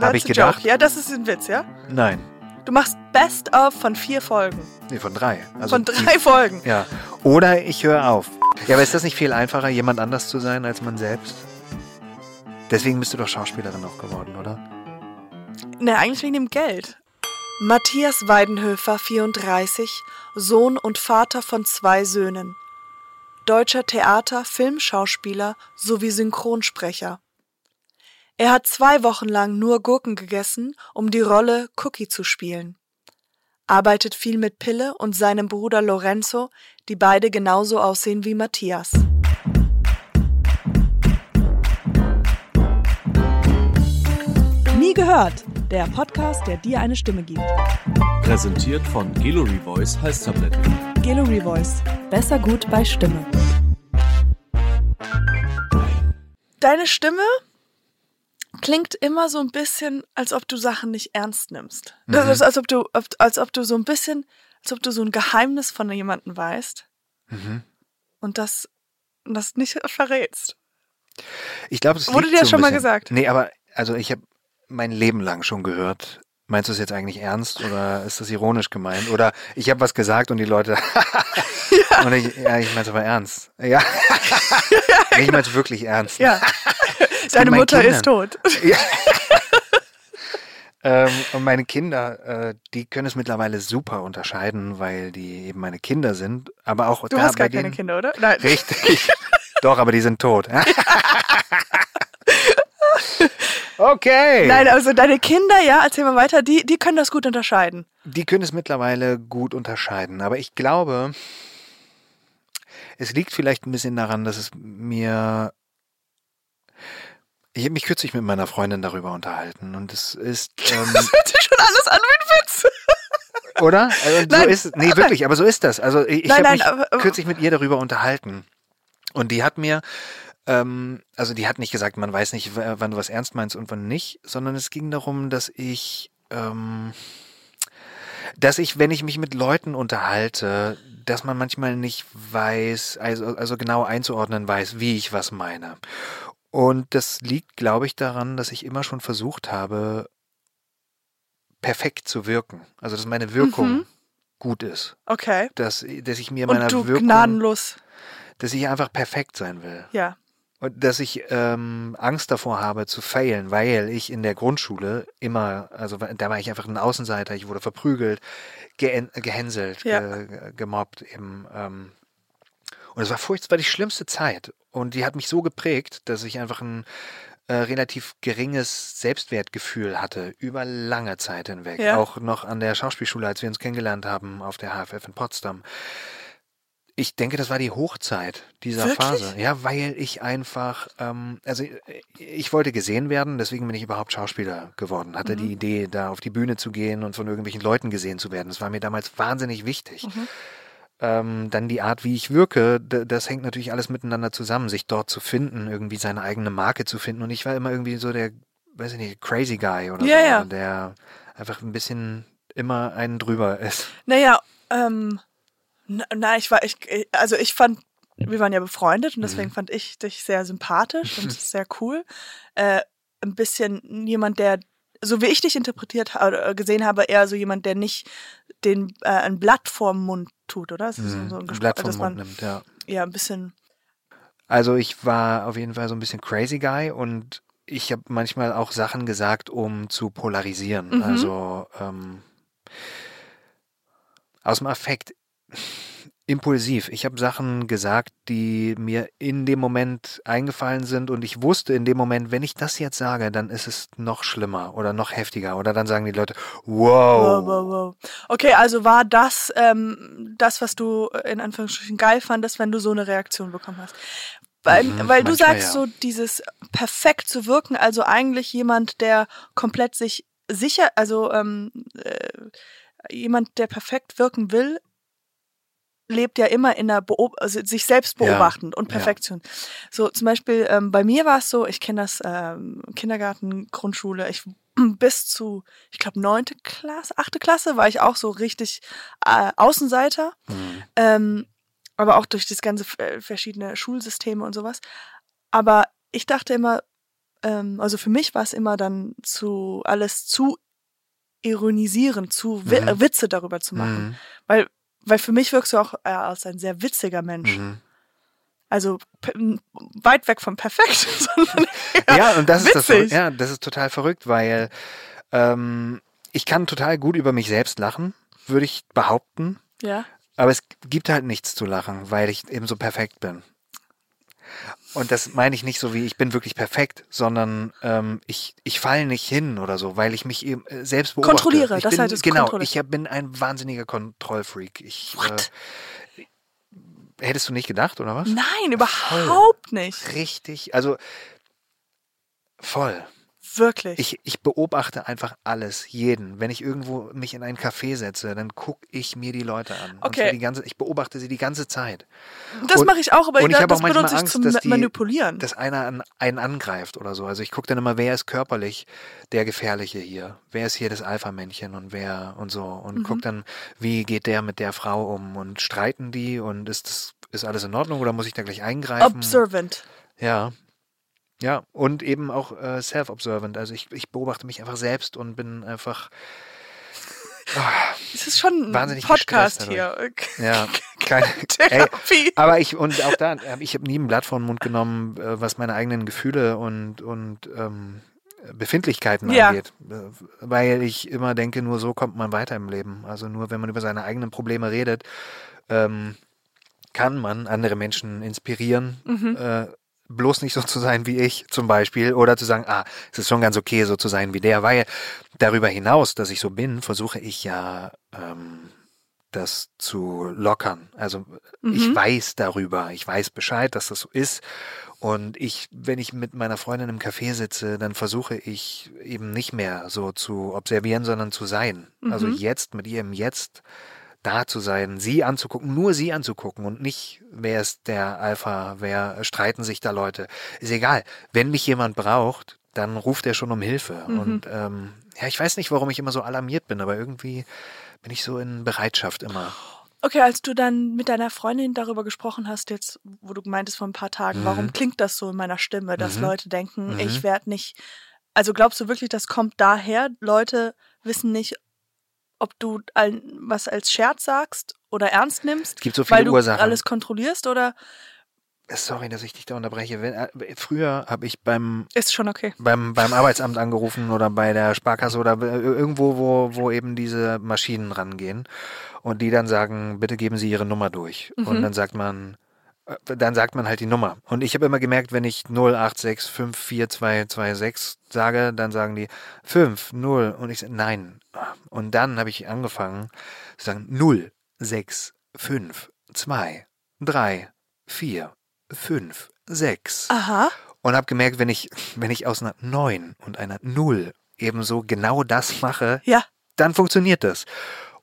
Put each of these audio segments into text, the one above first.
Habe ich gedacht. Joke. Ja, das ist ein Witz, ja? Nein. Du machst Best of von vier Folgen. Nee, von drei. Also von drei Folgen. Ja. Oder ich höre auf. Ja, aber ist das nicht viel einfacher, jemand anders zu sein als man selbst? Deswegen bist du doch Schauspielerin auch geworden, oder? Ne, eigentlich wegen dem Geld. Matthias Weidenhöfer, 34, Sohn und Vater von zwei Söhnen. Deutscher Theater, Filmschauspieler sowie Synchronsprecher. Er hat zwei Wochen lang nur Gurken gegessen, um die Rolle Cookie zu spielen. Arbeitet viel mit Pille und seinem Bruder Lorenzo, die beide genauso aussehen wie Matthias. Nie gehört, der Podcast, der dir eine Stimme gibt. Präsentiert von Gallery Voice Halstabletten. Gallery Voice. Besser gut bei Stimme. Deine Stimme klingt immer so ein bisschen, als ob du Sachen nicht ernst nimmst. Mhm. Das ist, als ob du, als ob du so ein bisschen, als ob du so ein Geheimnis von jemandem weißt Mhm. und das, das nicht verrätst. Ich glaube, es Wurde dir das so schon mal gesagt? Nee, aber also ich habe mein Leben lang schon gehört. Meinst du es jetzt eigentlich ernst oder ist das ironisch gemeint? Oder ich habe was gesagt und die Leute. und ich, ja, ich meine es aber ernst. Ja. Nee, ich meine es wirklich ernst. Ja. Deine Mutter ist Kindern. tot. Ja. ähm, und meine Kinder, äh, die können es mittlerweile super unterscheiden, weil die eben meine Kinder sind. Aber auch Du hast gar keine Kinder, oder? Nein. Richtig. Doch, aber die sind tot. okay. Nein, also deine Kinder, ja, erzähl mal weiter, die, die können das gut unterscheiden. Die können es mittlerweile gut unterscheiden. Aber ich glaube, es liegt vielleicht ein bisschen daran, dass es mir. Ich habe mich kürzlich mit meiner Freundin darüber unterhalten und es ist. Ähm, Das hört sich schon alles an wie ein Witz. Oder? Also, so Nein, ist, nee, wirklich, aber so ist das. Also ich, ich Nein, habe nein, mich aber- kürzlich mit ihr darüber unterhalten. Und die hat mir, ähm, also die hat nicht gesagt, man weiß nicht, wann du was ernst meinst und wann nicht, sondern es ging darum, dass ich, ähm, dass ich, wenn ich mich mit Leuten unterhalte, dass man manchmal nicht weiß, also, also genau einzuordnen weiß, wie ich was meine. Und das liegt, glaube ich, daran, dass ich immer schon versucht habe, perfekt zu wirken. Also, dass meine Wirkung Mhm. gut ist. Okay. Dass, dass ich mir meiner Und du Wirkung, gnadenlos, dass ich einfach perfekt sein will. ja. Und dass ich ähm, Angst davor habe zu failen, weil ich in der Grundschule immer, also da war ich einfach ein Außenseiter, ich wurde verprügelt, gehänselt, Ja. ge, gemobbt eben. Ähm, und es war furchtbar, war die schlimmste Zeit. Und die hat mich so geprägt, dass ich einfach ein äh, relativ geringes Selbstwertgefühl hatte über lange Zeit hinweg. Ja. Auch noch an der Schauspielschule, als wir uns kennengelernt haben auf der HFF in Potsdam. Ich denke, das war die Hochzeit dieser Wirklich? Phase. Ja, weil ich einfach, ähm, also äh, ich wollte gesehen werden, deswegen bin ich überhaupt Schauspieler geworden. Hatte Mhm. die Idee, da auf die Bühne zu gehen und von irgendwelchen Leuten gesehen zu werden. Das war mir damals wahnsinnig wichtig. Mhm. Ähm, dann die Art, wie ich wirke, das hängt natürlich alles miteinander zusammen, sich dort zu finden, irgendwie seine eigene Marke zu finden. Und ich war immer irgendwie so der, weiß ich nicht, crazy guy oder Ja, so, ja. der einfach ein bisschen immer einen drüber ist. Naja, ähm, na, na, ich war, ich, also ich fand, wir waren ja befreundet und deswegen Mhm. fand ich dich sehr sympathisch und sehr cool. Äh, ein bisschen jemand, der, so wie ich dich interpretiert oder gesehen habe, eher so jemand, der nicht den äh, ein Blatt vorm Mund tut, oder? Das ist Mhm. so ein ein Blatt dass Mund nimmt, ja. ja ein bisschen Also ich war auf jeden Fall so ein bisschen crazy guy und ich habe manchmal auch Sachen gesagt, um zu polarisieren. Mhm. Also ähm, aus dem Affekt impulsiv. Ich habe Sachen gesagt, die mir in dem Moment eingefallen sind und ich wusste in dem Moment, wenn ich das jetzt sage, dann ist es noch schlimmer oder noch heftiger oder dann sagen die Leute, wow. Wow, wow, wow. Okay, also war das ähm, das, was du äh, in Anführungsstrichen geil fandest, wenn du so eine Reaktion bekommen hast? Weil, Mhm, weil du sagst ja. so, dieses perfekt zu wirken, also eigentlich jemand, der komplett sich sicher, also ähm, äh, jemand, der perfekt wirken will, lebt ja immer in der Beob also sich selbst Ja, beobachtend und ja. Perfektion. So zum Beispiel ähm, bei mir war es so, ich kenne das ähm, Kindergarten, Grundschule, ich bis zu, ich glaube neunte Klasse, achte Klasse war ich auch so richtig äh, Außenseiter, Mhm. ähm, aber auch durch das ganze äh, verschiedene Schulsysteme und sowas. Aber ich dachte immer, ähm, also für mich war es immer dann zu alles zu ironisieren, zu Mhm. Witze darüber zu machen. Mhm. Weil, weil für mich wirkst du auch äh, als ein sehr witziger Mensch. Mhm. Also weit weg vom Perfekt, sondern Ja, und das ist das, witzig. ja, das ist total verrückt, weil ähm, ich kann total gut über mich selbst lachen, würde ich behaupten. ja. Aber es gibt halt nichts zu lachen, weil ich eben so perfekt bin. Und das meine ich nicht so wie ich bin wirklich perfekt, sondern ähm, ich, ich falle nicht hin oder so, weil ich mich eben äh, selbst beobachte. Kontrolliere, ich das bin, heißt, es Genau, kontrolliere. ich bin ein wahnsinniger Kontrollfreak. Ich, What? Äh, hättest du nicht gedacht, oder was? Nein, überhaupt nicht. Richtig, also voll. Wirklich. Ich, ich beobachte einfach alles, jeden. Wenn ich irgendwo mich in ein Café setze, dann gucke ich mir die Leute an. Okay. die ganze, ich beobachte sie die ganze Zeit. das mache ich auch, aber und ich da- habe das auch manchmal benutze ich Angst, zum dass die- Manipulieren. dass einer an, einen angreift oder so. Also ich gucke dann immer, wer ist körperlich der Gefährliche hier? Wer ist hier das Alpha-Männchen und wer und so. Und Mhm. guck dann, wie geht der mit der Frau um und streiten die und ist das, ist alles in Ordnung oder muss ich da gleich eingreifen? Observant. Ja. Ja, und eben auch äh, self-observant. Also ich, ich beobachte mich einfach selbst und bin einfach, Es ist schon ein Wahnsinnig Podcast hier. ja, keine, ey, Therapie. aber ich, und auch da, äh, ich habe nie ein Blatt vor den Mund genommen, äh, was meine eigenen Gefühle und, und ähm, Befindlichkeiten Ja. angeht. Äh, Weil ich immer denke, nur so kommt man weiter im Leben. Also nur wenn man über seine eigenen Probleme redet, ähm, kann man andere Menschen inspirieren, Mhm. äh, bloß nicht so zu sein wie ich zum Beispiel oder zu sagen, ah, es ist schon ganz okay, so zu sein wie der, weil darüber hinaus, dass ich so bin, versuche ich ja ähm, das zu lockern. Also ich Mhm. weiß darüber, ich weiß Bescheid, dass das so ist. Und ich, wenn ich mit meiner Freundin im Café sitze, dann versuche ich eben nicht mehr so zu observieren, sondern zu sein. Also Mhm. jetzt mit ihr im Jetzt da zu sein, sie anzugucken, nur sie anzugucken und nicht, wer ist der Alpha, wer streiten sich da Leute. Ist egal. Wenn mich jemand braucht, dann ruft er schon um Hilfe. Mhm. Und ähm, ja, ich weiß nicht, warum ich immer so alarmiert bin, aber irgendwie bin ich so in Bereitschaft immer. Okay, als du dann mit deiner Freundin darüber gesprochen hast, jetzt, wo du meintest vor ein paar Tagen, Mhm. warum klingt das so in meiner Stimme, dass Mhm. Leute denken, Mhm. ich werde nicht. Also glaubst du wirklich, das kommt daher? Leute wissen nicht, ob du ein, was als Scherz sagst oder ernst nimmst, Es gibt so viele weil du Ursachen. alles kontrollierst oder Sorry, dass ich dich da unterbreche. Wenn, äh, früher habe ich beim ist schon okay? beim, beim Arbeitsamt angerufen oder bei der Sparkasse oder äh, irgendwo, wo, wo eben diese Maschinen rangehen und die dann sagen, bitte geben Sie Ihre Nummer durch. Und Mhm. dann sagt man, äh, dann sagt man halt die Nummer. Und ich habe immer gemerkt, wenn ich 086542226 sage, dann sagen die 5, 0 und ich sage nein. Und dann habe ich angefangen zu sagen 0, 6, 5, 2, 3, 4, 5, 6. Aha. Und habe gemerkt, wenn ich, wenn ich aus einer 9 und einer 0 ebenso genau das mache, Ja. dann funktioniert das.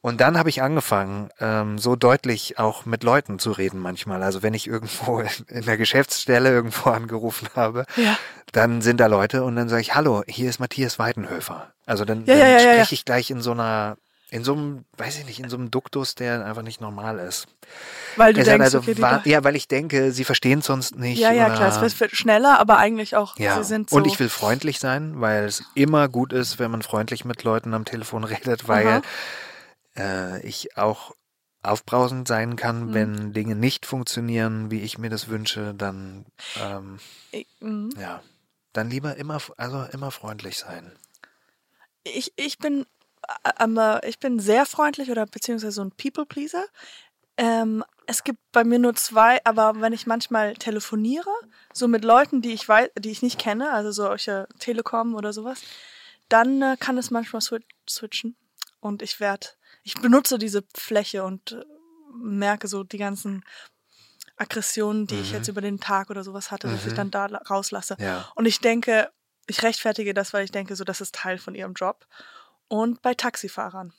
Und dann habe ich angefangen, ähm, so deutlich auch mit Leuten zu reden manchmal. Also wenn ich irgendwo in der Geschäftsstelle irgendwo angerufen habe, Ja. dann sind da Leute und dann sage ich, hallo, hier ist Matthias Weidenhöfer. Also dann, Ja, dann ja, spreche ich gleich in so einer, in so einem, weiß ich nicht, in so einem Duktus, der einfach nicht normal ist. Weil du Es denkst, also okay, die wa- da- ja, weil ich denke, sie verstehen es sonst nicht. ja, ja, klar, es wird- wird schneller, aber eigentlich auch, ja, sie sind so. und ich will freundlich sein, weil es immer gut ist, wenn man freundlich mit Leuten am Telefon redet, weil Aha. Äh, ich auch aufbrausend sein kann, Mhm. wenn Dinge nicht funktionieren, wie ich mir das wünsche, dann ähm, mhm. ja, dann lieber immer, also immer freundlich sein. ich, ich bin äh, ähm, ich bin sehr freundlich oder beziehungsweise so ein People Pleaser. Ähm, es gibt bei mir nur zwei, aber wenn ich manchmal telefoniere, so mit Leuten, die ich weiß, die ich nicht kenne, also solche Telekom oder sowas, dann äh, kann es manchmal swi switchen und ich werde, ich benutze diese Fläche und äh, merke so die ganzen Aggressionen, die ich Mhm. jetzt über den Tag oder sowas hatte, dass ich Mhm. dann da la- rauslasse. Ja. Und ich denke, ich rechtfertige das, weil ich denke, so das ist Teil von ihrem Job. Und bei Taxifahrern.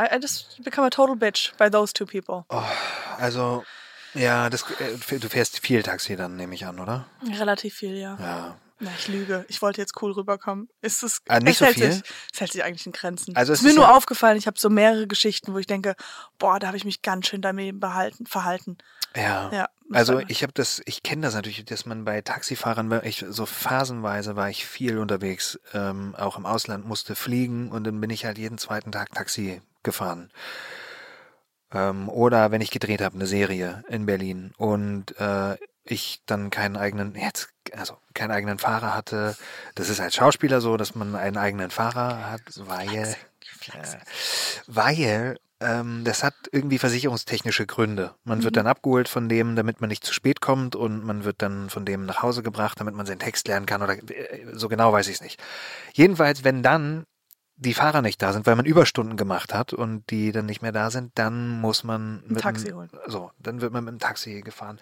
I, I just become a total bitch by those two people. Oh, also ja, das, äh, du fährst viel Taxi dann, nehme ich an, oder? Relativ viel, ja. Ja. Na, ich lüge. Ich wollte jetzt cool rüberkommen. Ist es, Ah, nicht es so hält viel? Sich, es hält sich eigentlich in Grenzen. Also es es ist mir ist nur ja- aufgefallen, ich habe so mehrere Geschichten, wo ich denke, boah, da habe ich mich ganz schön damit behalten, verhalten. Ja. Ja, Also ich habe das, ich kenne das natürlich, dass man bei Taxifahrern, ich so phasenweise war ich viel unterwegs, ähm, auch im Ausland musste fliegen und dann bin ich halt jeden zweiten Tag Taxi gefahren. Ähm, oder wenn ich gedreht habe, eine Serie in Berlin und äh, ich dann keinen eigenen, jetzt, also keinen eigenen Fahrer hatte. Das ist als Schauspieler so, dass man einen eigenen Fahrer hat, weil, äh, weil ähm, das hat irgendwie versicherungstechnische Gründe. Man wird dann abgeholt von dem, damit man nicht zu spät kommt und man wird dann von dem nach Hause gebracht, damit man seinen Text lernen kann oder äh, so genau weiß ich es nicht. Jedenfalls, wenn dann die Fahrer nicht da sind, weil man Überstunden gemacht hat und die dann nicht mehr da sind, dann muss man Ein mit Taxi dem- holen. So, dann wird man mit dem Taxi gefahren.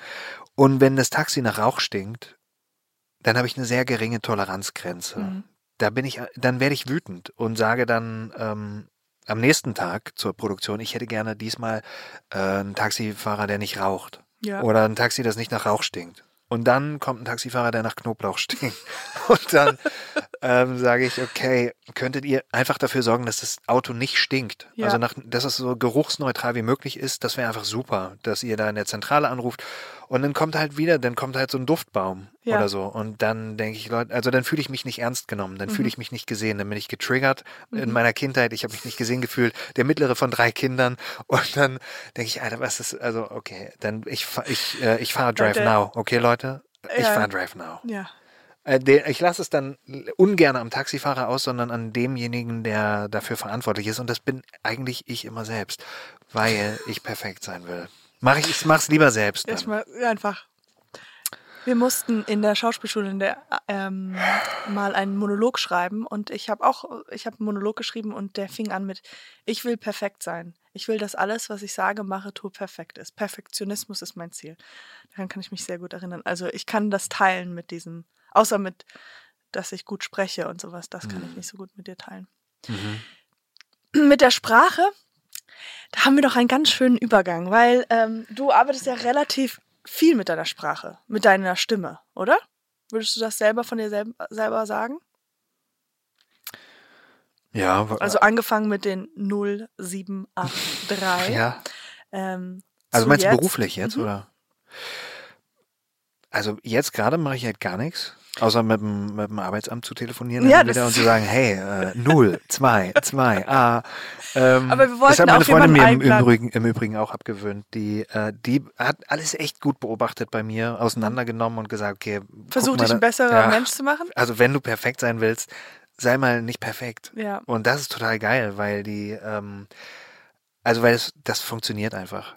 Und wenn das Taxi nach Rauch stinkt, dann habe ich eine sehr geringe Toleranzgrenze. Mhm. Da bin ich, dann werde ich wütend und sage dann ähm, am nächsten Tag zur Produktion, ich hätte gerne diesmal äh, einen Taxifahrer, der nicht raucht. Ja. Oder ein Taxi, das nicht nach Rauch stinkt. Und dann kommt ein Taxifahrer, der nach Knoblauch stinkt. Und dann ähm, sage ich, okay, könntet ihr einfach dafür sorgen, dass das Auto nicht stinkt? Ja. Also nach, dass es so geruchsneutral wie möglich ist, das wäre einfach super, dass ihr da in der Zentrale anruft. Und dann kommt halt wieder, dann kommt halt so ein Duftbaum Ja. oder so. Und dann denke ich, Leute, also dann fühle ich mich nicht ernst genommen, dann fühle ich mich nicht gesehen, dann bin ich getriggert in meiner Kindheit, ich habe mich nicht gesehen gefühlt, der mittlere von drei Kindern. Und dann denke ich, Alter, was ist, also okay, dann ich, ich, äh, ich fahre Drive Now, okay Leute? Ich Ja. fahre Drive Now. ja. Äh, ich lasse es dann ungern am Taxifahrer aus, sondern an demjenigen, der dafür verantwortlich ist. Und das bin eigentlich ich immer selbst, weil ich perfekt sein will. Mach ich, ich mach's lieber selbst. Ich Dann. mal, einfach. Wir mussten in der Schauspielschule in der, ähm, mal einen Monolog schreiben und ich habe auch, ich habe einen Monolog geschrieben und der fing an mit, ich will perfekt sein. Ich will, dass alles, was ich sage, mache, tue, perfekt ist. Perfektionismus ist mein Ziel. Daran kann ich mich sehr gut erinnern. Also ich kann das teilen mit diesem, außer mit, dass ich gut spreche und sowas, das kann ich nicht so gut mit dir teilen. Mhm. Mit der Sprache, da haben wir doch einen ganz schönen Übergang, weil ähm, du arbeitest ja relativ viel mit deiner Sprache, mit deiner Stimme, oder? Würdest du das selber von dir selb selber sagen? Ja, Also angefangen mit den 0783. ja. Ähm, Also meinst du jetzt. beruflich jetzt, Mhm. oder? Also jetzt gerade mache ich halt gar nichts, außer mit dem, mit dem Arbeitsamt zu telefonieren Ja, das wieder und zu sagen, hey, äh, null, zwei, zwei, ah. Ähm, Aber wir das wollten hat meine auch Freundin mir im, im. Übrigen, im Übrigen auch abgewöhnt. Die, äh, die hat alles echt gut beobachtet bei mir, auseinandergenommen und gesagt, okay, Versuch mal dich da- ein besserer ja, Mensch zu machen. Also wenn du perfekt sein willst, sei mal nicht perfekt. Ja. Und das ist total geil, weil die, ähm, also weil es, das funktioniert einfach.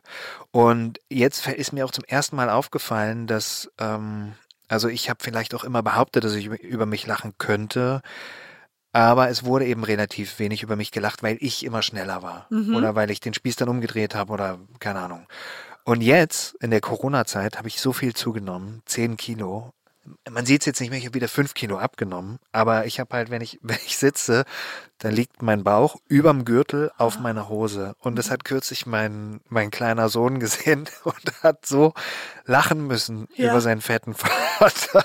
Und jetzt ist mir auch zum ersten Mal aufgefallen, dass, ähm, also ich habe vielleicht auch immer behauptet, dass ich über- mich lachen könnte, aber es wurde eben relativ wenig über mich gelacht, weil ich immer schneller war Mhm. oder weil ich den Spieß dann umgedreht habe oder keine Ahnung. Und jetzt, in der Corona-Zeit, habe ich so viel zugenommen, 10 Kilo. Man sieht es jetzt nicht mehr, ich habe wieder 5 Kilo abgenommen, aber ich habe halt, wenn ich, wenn ich sitze, dann liegt mein Bauch überm Gürtel auf Ah. meiner Hose. Und Mhm. das hat kürzlich mein, mein kleiner Sohn gesehen und hat so lachen müssen Ja. über seinen fetten Vater,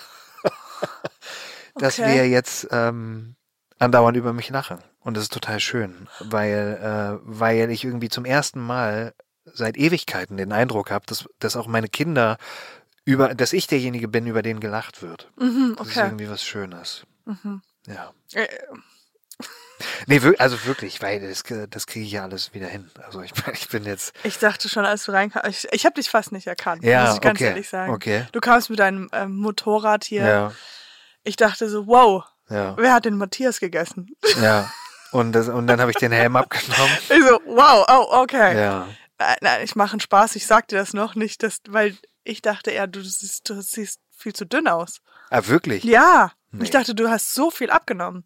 dass Okay. wir jetzt ähm, andauernd über mich lachen. Und das ist total schön, weil, äh, weil ich irgendwie zum ersten Mal seit Ewigkeiten den Eindruck habe, dass, dass auch meine Kinder über, dass ich derjenige bin, über den gelacht wird. Mhm, Das ist okay. irgendwie was Schönes. Mhm. Ja. Äh, Nee, wir- also wirklich, weil das, das kriege ich ja alles wieder hin. Also ich, ich bin jetzt. Ich dachte schon, als du reinkamst, ich, ich habe dich fast nicht erkannt, Ja, muss ich ganz okay, ehrlich sagen. okay. Du kamst mit deinem ähm, Motorrad hier. Ja, Ich dachte so, wow, ja, wer hat den Matthias gegessen? ja. Und, das, und dann habe ich den Helm abgenommen. Ich so, wow, oh, okay. Ja. Nein, nein, ich mache einen Spaß, ich sag dir das noch nicht, dass, weil ich dachte eher, du siehst, du siehst viel zu dünn aus. Ah, wirklich? Ja, Nee. ich dachte, du hast so viel abgenommen.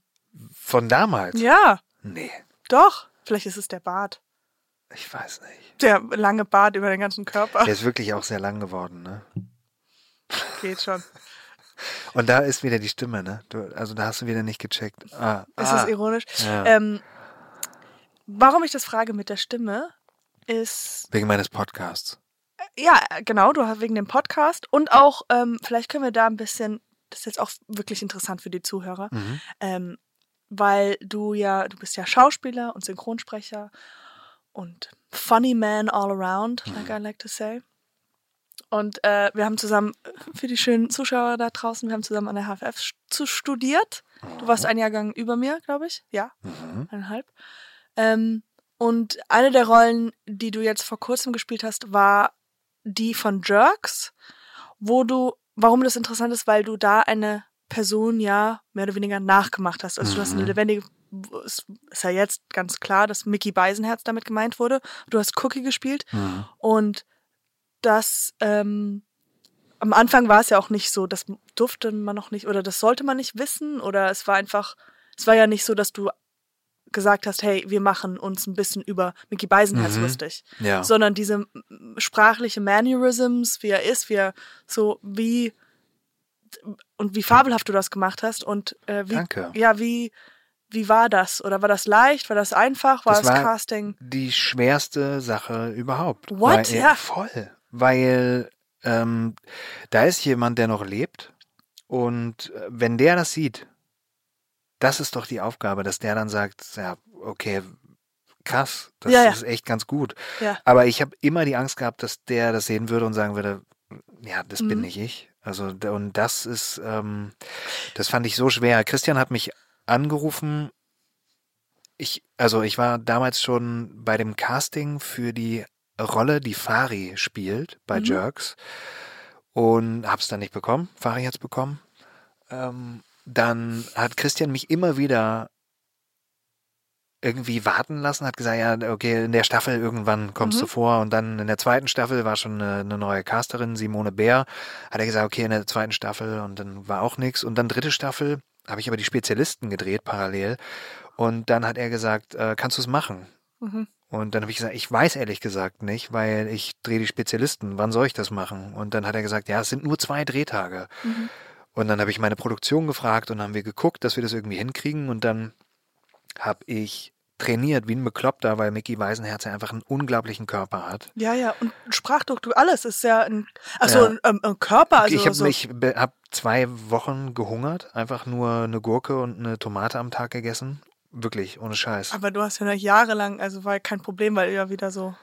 Von damals? Ja, Nee, doch. Vielleicht ist es der Bart. ich weiß nicht. Der lange Bart über den ganzen Körper. Der ist wirklich auch sehr lang geworden, ne? Geht schon. Und da ist wieder die Stimme, ne? Du, also da hast du wieder nicht gecheckt. Ah, Ist ah. das ironisch? Ja. Ähm, warum ich das frage mit der Stimme, ist Wegen meines Podcasts. Ja, genau, du hast wegen dem Podcast und auch, ähm, vielleicht können wir da ein bisschen, das ist jetzt auch wirklich interessant für die Zuhörer, Mhm. ähm, weil du ja, du bist ja Schauspieler und Synchronsprecher und funny man all around, like I like to say. Und äh, wir haben zusammen, äh, für die schönen Zuschauer da draußen, wir haben zusammen an der HFF zu studiert. Du warst ein Jahrgang über mir, glaube ich. Ja, Mhm. eineinhalb. Ähm, und eine der Rollen, die du jetzt vor kurzem gespielt hast, war die von Jerks, wo du, warum das interessant ist, weil du da eine Person ja mehr oder weniger nachgemacht hast. Also du hast eine Mhm. lebendige, es ist ja jetzt ganz klar, dass Mickey Beisenherz damit gemeint wurde. Du hast Cookie gespielt Mhm. und das, ähm, am Anfang war es ja auch nicht so, das durfte man noch nicht oder das sollte man nicht wissen oder es war einfach, es war ja nicht so, dass du gesagt hast, hey, wir machen uns ein bisschen über Mickey Beisenherz Mhm. lustig, Ja. sondern diese sprachliche Mannerisms, wie er ist, wie er so wie und wie fabelhaft du das gemacht hast und äh, wie Danke. ja wie wie war das oder war das leicht, war das einfach, war Das das, war- Casting Die schwerste Sache überhaupt. What? Weil, Ja. Voll. Weil ähm, da ist jemand, der noch lebt und äh, wenn der das sieht, das ist doch die Aufgabe, dass der dann sagt, ja, okay, krass, das Ja, ja. ist echt ganz gut. Ja. Aber ich habe immer die Angst gehabt, dass der das sehen würde und sagen würde, ja, das bin Mhm. nicht ich. Also und das ist, ähm, das fand ich so schwer. Christian hat mich angerufen. Ich, also ich war damals schon bei dem Casting für die Rolle, die Fari spielt bei Mhm. Jerks und hab's dann nicht bekommen. Fari hat's bekommen. Ähm, dann hat Christian mich immer wieder irgendwie warten lassen, hat gesagt, ja, okay, in der Staffel irgendwann kommst Mhm. du vor und dann in der zweiten Staffel war schon eine, eine neue Casterin, Simone Bär, hat er gesagt, okay, in der zweiten Staffel und dann war auch nichts und dann dritte Staffel habe ich aber die Spezialisten gedreht parallel und dann hat er gesagt, äh, kannst du es machen? Mhm. Und dann habe ich gesagt, ich weiß ehrlich gesagt nicht, weil ich drehe die Spezialisten. Wann soll ich das machen? Und dann hat er gesagt, ja, es sind nur zwei Drehtage. Mhm. Und dann habe ich meine Produktion gefragt und haben wir geguckt, dass wir das irgendwie hinkriegen. Und dann habe ich trainiert wie ein Bekloppter, weil Mickey Weisenherz ja einfach einen unglaublichen Körper hat. Ja, ja, und Sprachdruck, alles ist ja ein, also Ja. ein, ähm, ein Körper, also ich habe so, mich zwei Wochen gehungert, einfach nur eine Gurke und eine Tomate am Tag gegessen. Wirklich, ohne Scheiß. aber du hast ja noch jahrelang, also war ja kein Problem, weil du ja wieder so,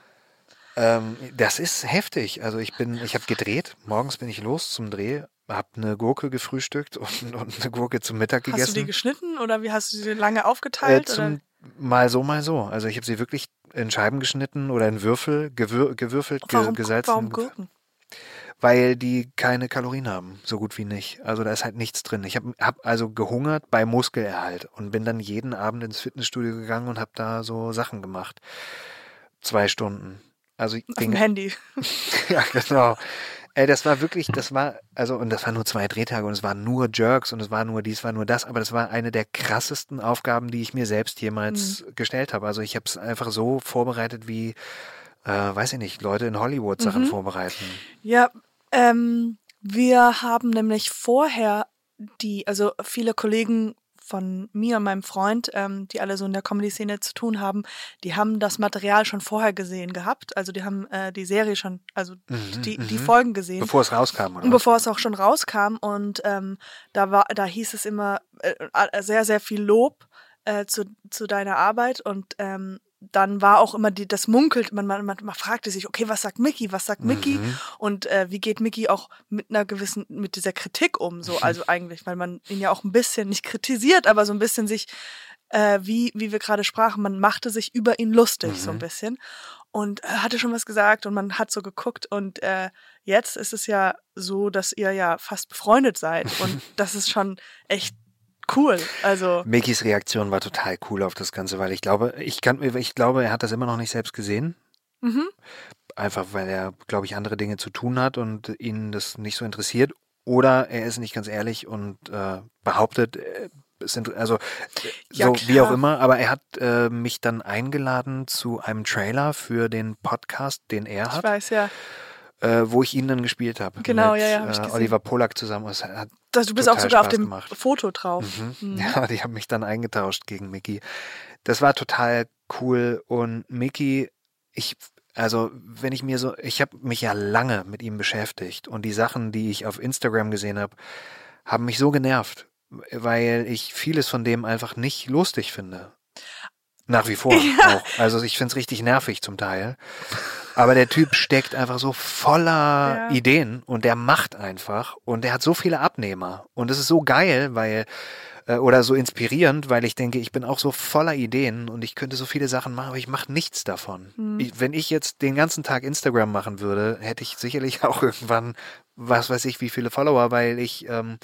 Ähm, das ist heftig. Also ich bin, ich habe gedreht. Morgens bin ich los zum Dreh, habe eine Gurke gefrühstückt und, und eine Gurke zum Mittag hast du die gegessen. geschnitten oder wie hast du sie lange Äh, aufgeteilt? oder? zum, mal so, mal so. Also ich habe sie wirklich in Scheiben geschnitten oder in Würfel, gewür, gewürfelt, ge, Warum, gesalzen. warum Gurken? Weil die keine Kalorien haben, so gut wie nicht. Also da ist halt nichts drin. Ich habe hab also gehungert bei Muskelerhalt und bin dann jeden Abend ins Fitnessstudio gegangen und habe da so Sachen gemacht. Zwei Stunden. Also Auf dem Handy. Ja, genau. Ey, das war wirklich, das war, also, und das waren nur zwei Drehtage und es waren nur Jerks und es war nur dies, war nur das, aber das war eine der krassesten Aufgaben, die ich mir selbst jemals Mhm. gestellt habe. Also ich habe es einfach so vorbereitet, wie, äh, weiß ich nicht, Leute in Hollywood Sachen Mhm. vorbereiten. Ja, ähm, wir haben nämlich vorher die, also viele Kollegen von mir und meinem Freund, ähm, die alle so in der Comedy-Szene zu tun haben, die haben das Material schon vorher gesehen gehabt. Also die haben äh, die Serie schon, also Mhm, die, die mhm. Folgen gesehen. Bevor es rauskam, oder? Bevor es auch schon rauskam und ähm, da war, da hieß es immer äh, sehr, sehr viel Lob äh, zu, zu deiner Arbeit und ähm, dann war auch immer die, das munkelt, man, man, man, man fragte sich, okay, was sagt Mickey, was sagt Mickey Mhm. und äh, wie geht Mickey auch mit einer gewissen, mit dieser Kritik um, so, also eigentlich, weil man ihn ja auch ein bisschen, nicht kritisiert, aber so ein bisschen sich, äh, wie, wie wir gerade sprachen, man machte sich über ihn lustig, so ein Mhm. bisschen und äh, hatte schon was gesagt und man hat so geguckt und äh, jetzt ist es ja so, dass ihr ja fast befreundet seid und das ist schon echt cool. Also Mickys Reaktion war total cool auf das Ganze, weil ich glaube, ich kann, ich glaube, er hat das immer noch nicht selbst gesehen. mhm. Einfach weil er, glaube ich, andere Dinge zu tun hat und ihn das nicht so interessiert. Oder er ist nicht ganz ehrlich und äh, behauptet, äh, es sind, also Ja, so wie klar. auch immer, aber er hat äh, mich dann eingeladen zu einem Trailer für den Podcast, den er ich hat, weiß ja, äh, wo ich ihn dann gespielt habe. Genau, mit, ja, ja, hab ich äh. Oliver Polak zusammen. Es hat dass du bist auch sogar auf Spaß dem gemacht. Foto drauf. Mhm. Mhm. Ja, die haben mich dann eingetauscht gegen Mickey. Das war total cool und Mickey, ich, also wenn ich mir so, ich habe mich ja lange mit ihm beschäftigt und die Sachen, die ich auf Instagram gesehen habe, haben mich so genervt, weil ich vieles von dem einfach nicht lustig finde. Nach wie vor Ja. auch. Also ich finde es richtig nervig zum Teil. Aber der Typ steckt einfach so voller Ja. Ideen und der macht einfach und der hat so viele Abnehmer und es ist so geil, weil äh, oder so inspirierend, weil ich denke, ich bin auch so voller Ideen und ich könnte so viele Sachen machen, aber ich mache nichts davon. Hm. Ich, wenn ich jetzt den ganzen Tag Instagram machen würde, hätte ich sicherlich auch irgendwann, was weiß ich, wie viele Follower, weil ich ähm,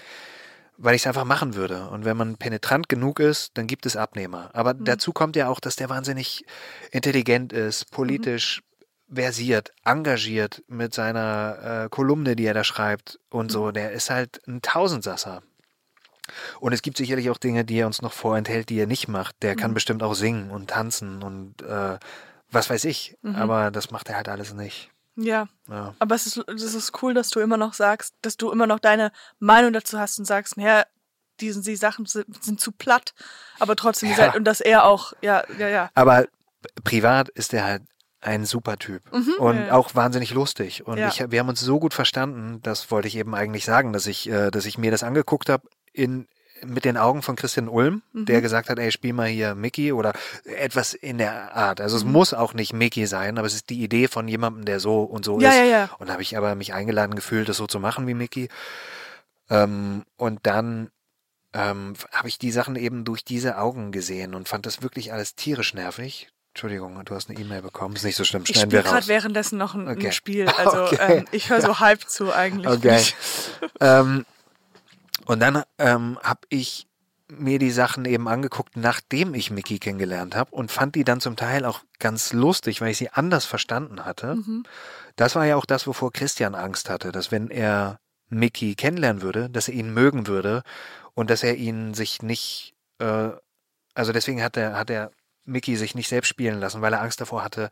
weil ich es einfach machen würde. Und wenn man penetrant genug ist, dann gibt es Abnehmer. Aber Mhm. dazu kommt ja auch, dass der wahnsinnig intelligent ist, politisch versiert, engagiert mit seiner äh, Kolumne, die er da schreibt und so. Der ist halt ein Tausendsasser. Und es gibt sicherlich auch Dinge, die er uns noch vorenthält, die er nicht macht. Der kann bestimmt auch singen und tanzen und äh, was weiß ich. Aber das macht er halt alles nicht. Ja. Ja. Aber es ist, es ist cool, dass du immer noch sagst, dass du immer noch deine Meinung dazu hast und sagst, naja, die, die Sachen sind, sind zu platt, aber trotzdem Ja. seid, und dass er auch, ja, ja, ja. Aber privat ist er halt ein super Typ und Mhm. ja. auch wahnsinnig lustig. Und Ja. ich, wir haben uns so gut verstanden, das wollte ich eben eigentlich sagen, dass ich, äh, dass ich mir das angeguckt habe in mit den Augen von Christian Ulm, Mhm. der gesagt hat, ey, spiel mal hier Mickey oder etwas in der Art. Also es Mhm. muss auch nicht Mickey sein, aber es ist die Idee von jemandem, der so und so Ja, ist. ja, ja. Und da habe ich aber mich eingeladen gefühlt, das so zu machen wie Mickey. Ähm, und dann ähm, habe ich die Sachen eben durch diese Augen gesehen und fand das wirklich alles tierisch nervig. Entschuldigung, du hast eine E-Mail bekommen. Ist nicht so schlimm, Ich schneiden spiele wir gerade währenddessen noch ein, Okay. ein Spiel. Also Okay. ähm, ich höre so halb zu eigentlich. Okay. ähm, und dann ähm, habe ich mir die Sachen eben angeguckt, nachdem ich Mickey kennengelernt habe und fand die dann zum Teil auch ganz lustig, weil ich sie anders verstanden hatte. Mhm. Das war ja auch das, wovor Christian Angst hatte, dass wenn er Mickey kennenlernen würde, dass er ihn mögen würde und dass er ihn sich nicht, äh, also deswegen hat er, hat er Mickey sich nicht selbst spielen lassen, weil er Angst davor hatte,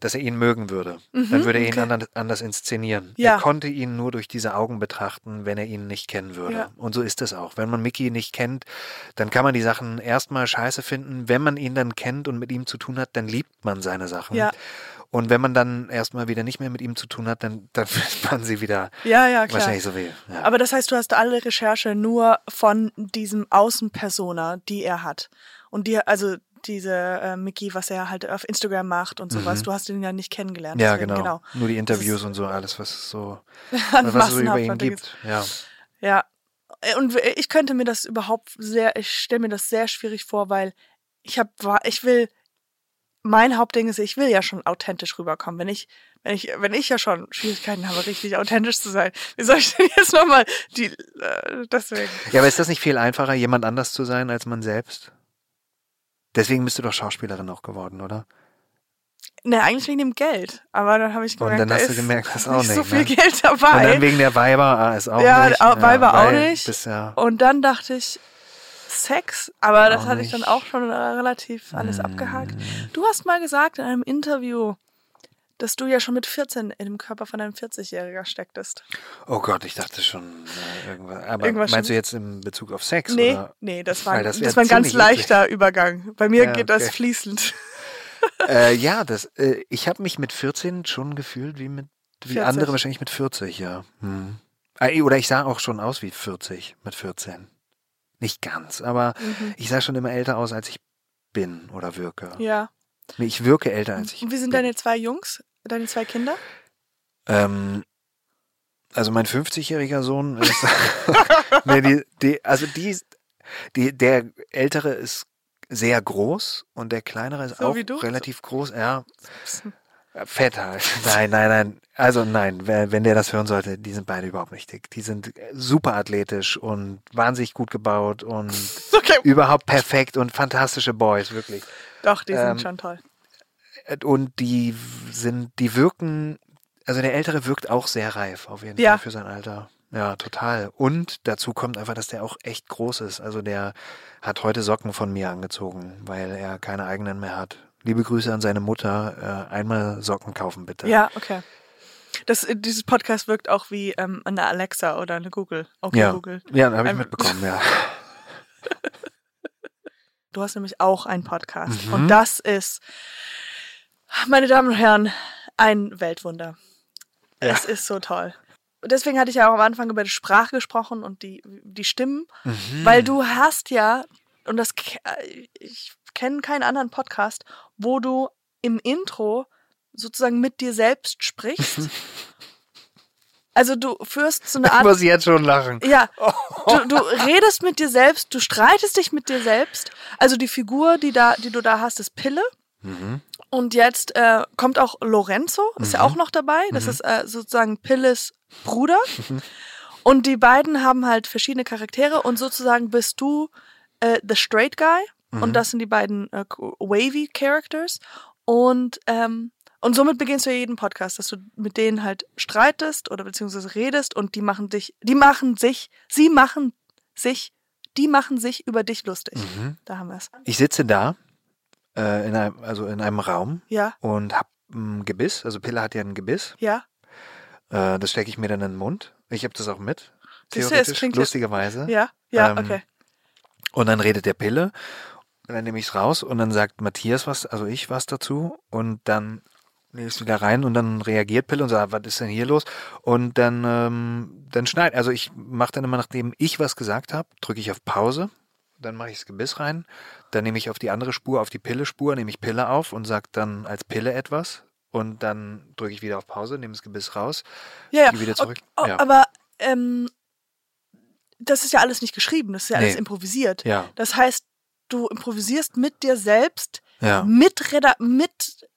dass er ihn mögen würde. Dann würde er ihn Mhm, okay. anders, anders inszenieren. Ja. Er konnte ihn nur durch diese Augen betrachten, wenn er ihn nicht kennen würde. Ja. Und so ist es auch. Wenn man Mickey nicht kennt, dann kann man die Sachen erstmal scheiße finden. Wenn man ihn dann kennt und mit ihm zu tun hat, dann liebt man seine Sachen. Ja. Und wenn man dann erstmal wieder nicht mehr mit ihm zu tun hat, dann, dann findet man sie wieder Ja, ja, klar. wahrscheinlich so wie. Ja. Aber das heißt, du hast alle Recherche nur von diesem Außenpersona, die er hat. Und die, also diese äh, Mickey, was er halt auf Instagram macht und sowas, du hast ihn ja nicht kennengelernt. Mhm. ja, deswegen, genau. Nur die Interviews und so, alles, was es so, An was es so über ihn gibt. Ja. Ja. Äh, Und ich könnte mir das überhaupt sehr, ich stelle mir das sehr schwierig vor, weil ich habe, ich will, mein Hauptding ist, ich will ja schon authentisch rüberkommen. Wenn ich, wenn ich, wenn ich ja schon Schwierigkeiten habe, richtig authentisch zu sein, wie soll ich denn jetzt nochmal die, äh, deswegen. ja, aber ist das nicht viel einfacher, jemand anders zu sein als man selbst? Deswegen bist du doch Schauspielerin auch geworden, oder? Ne, eigentlich wegen dem Geld. Aber dann habe ich Und gemerkt, dann da hast du ist gemerkt, das ist auch nicht so nicht, viel ne? Geld Und dann dabei. wegen der Weiber ah, ist auch Ja, nicht. au- Weiber auch nicht. Bist ja, Und dann dachte ich, Sex, aber das hatte ich dann nicht. Mm. auch schon äh, relativ alles abgehakt. Du hast mal gesagt in einem Interview, dass du ja schon mit 14 in dem Körper von einem 40-Jähriger stecktest. oh Gott, ich dachte schon äh, irgendwas. Aber Irgendwas meinst du stimmt. jetzt in Bezug auf Sex? Nee, Oder? nee, das war, das das war ein ganz leichter Übergang. Bei mir Ja, geht das okay. fließend. Äh, ja, das, äh, ich habe mich mit 14 schon gefühlt wie mit wie 40. andere wahrscheinlich mit 40, ja. Hm. Äh, Oder ich sah auch schon aus wie 40 mit 14. Nicht ganz, aber Mhm. ich sah schon immer älter aus, als ich bin oder wirke. Ja. Ich wirke älter, als ich Und wie sind bin. deine zwei Jungs, deine zwei Kinder? Ähm, also mein 50-jähriger Sohn ist. nee, die, die, also die, die, der ältere ist sehr groß und der kleinere ist So auch relativ groß. Ja, fett halt. Nein, nein, nein. Also nein, wenn der das hören sollte, die sind beide überhaupt nicht dick. Die sind super athletisch und wahnsinnig gut gebaut und Okay. überhaupt perfekt und fantastische Boys, wirklich. Doch, die Ähm, sind schon toll. Und die sind, die wirken, also der Ältere wirkt auch sehr reif, auf jeden Ja. Fall für sein Alter. Ja, total. Und dazu kommt einfach, dass der auch echt groß ist. Also der hat heute Socken von mir angezogen, weil er keine eigenen mehr hat. Liebe Grüße an seine Mutter. Äh, einmal Socken kaufen, bitte. Ja, okay. Das, äh, dieses Podcast wirkt auch wie ähm, eine Alexa oder eine Google. Okay, ja. Google. Ja, habe ich mitbekommen, ja. Du hast nämlich auch einen Podcast. Mhm. Und das ist, meine Damen und Herren, ein Weltwunder. Ja. Es ist so toll. Und deswegen hatte ich ja auch am Anfang über die Sprache gesprochen und die, die Stimmen, Mhm. weil du hast ja, und das ich kenne keinen anderen Podcast, wo du im Intro sozusagen mit dir selbst sprichst. Also du führst so eine Ich Art. muss jetzt schon lachen. Ja, du, du redest mit dir selbst, du streitest dich mit dir selbst. Also die Figur, die da, die du da hast, ist Pille. Mhm. Und jetzt äh, kommt auch Lorenzo, ist ja auch noch dabei. Das ist äh, sozusagen Pilles Bruder. Und die beiden haben halt verschiedene Charaktere und sozusagen bist du äh, the straight guy und das sind die beiden äh, wavy Characters. Und ähm, und somit beginnst du ja jeden Podcast, dass du mit denen halt streitest oder beziehungsweise redest und die machen dich, die machen sich, sie machen sich, die machen sich über dich lustig. Mhm. Da haben wir es. Ich sitze da, äh, in einem, also in einem Raum Ja, und hab ein Gebiss. Also Pille hat ja ein Gebiss. ja. Äh, das stecke ich mir dann in den Mund. Ich habe das auch mit. Theoretisch, lustigerweise. Ja, ja, Ähm, okay. Und dann redet der Pille. Und dann nehme ich es raus und dann sagt Matthias was, also ich was dazu. Und dann nehme ich es wieder rein und dann reagiert Pille und sagt, was ist denn hier los? Und dann, ähm, dann schneid, also ich mache dann immer, nachdem ich was gesagt habe, drücke ich auf Pause. Dann mache ich das Gebiss rein. Dann nehme ich auf die andere Spur, auf die Pille-Spur, nehme ich Pille auf und sage dann als Pille etwas. Und dann drücke ich wieder auf Pause, nehme das Gebiss raus. Ja, ja. Geh wieder zurück. O- o- Ja. Aber ähm, das ist ja alles nicht geschrieben, das ist ja alles Nee. improvisiert. Ja, Das heißt, du improvisierst mit dir selbst, ja. mit, Reda mit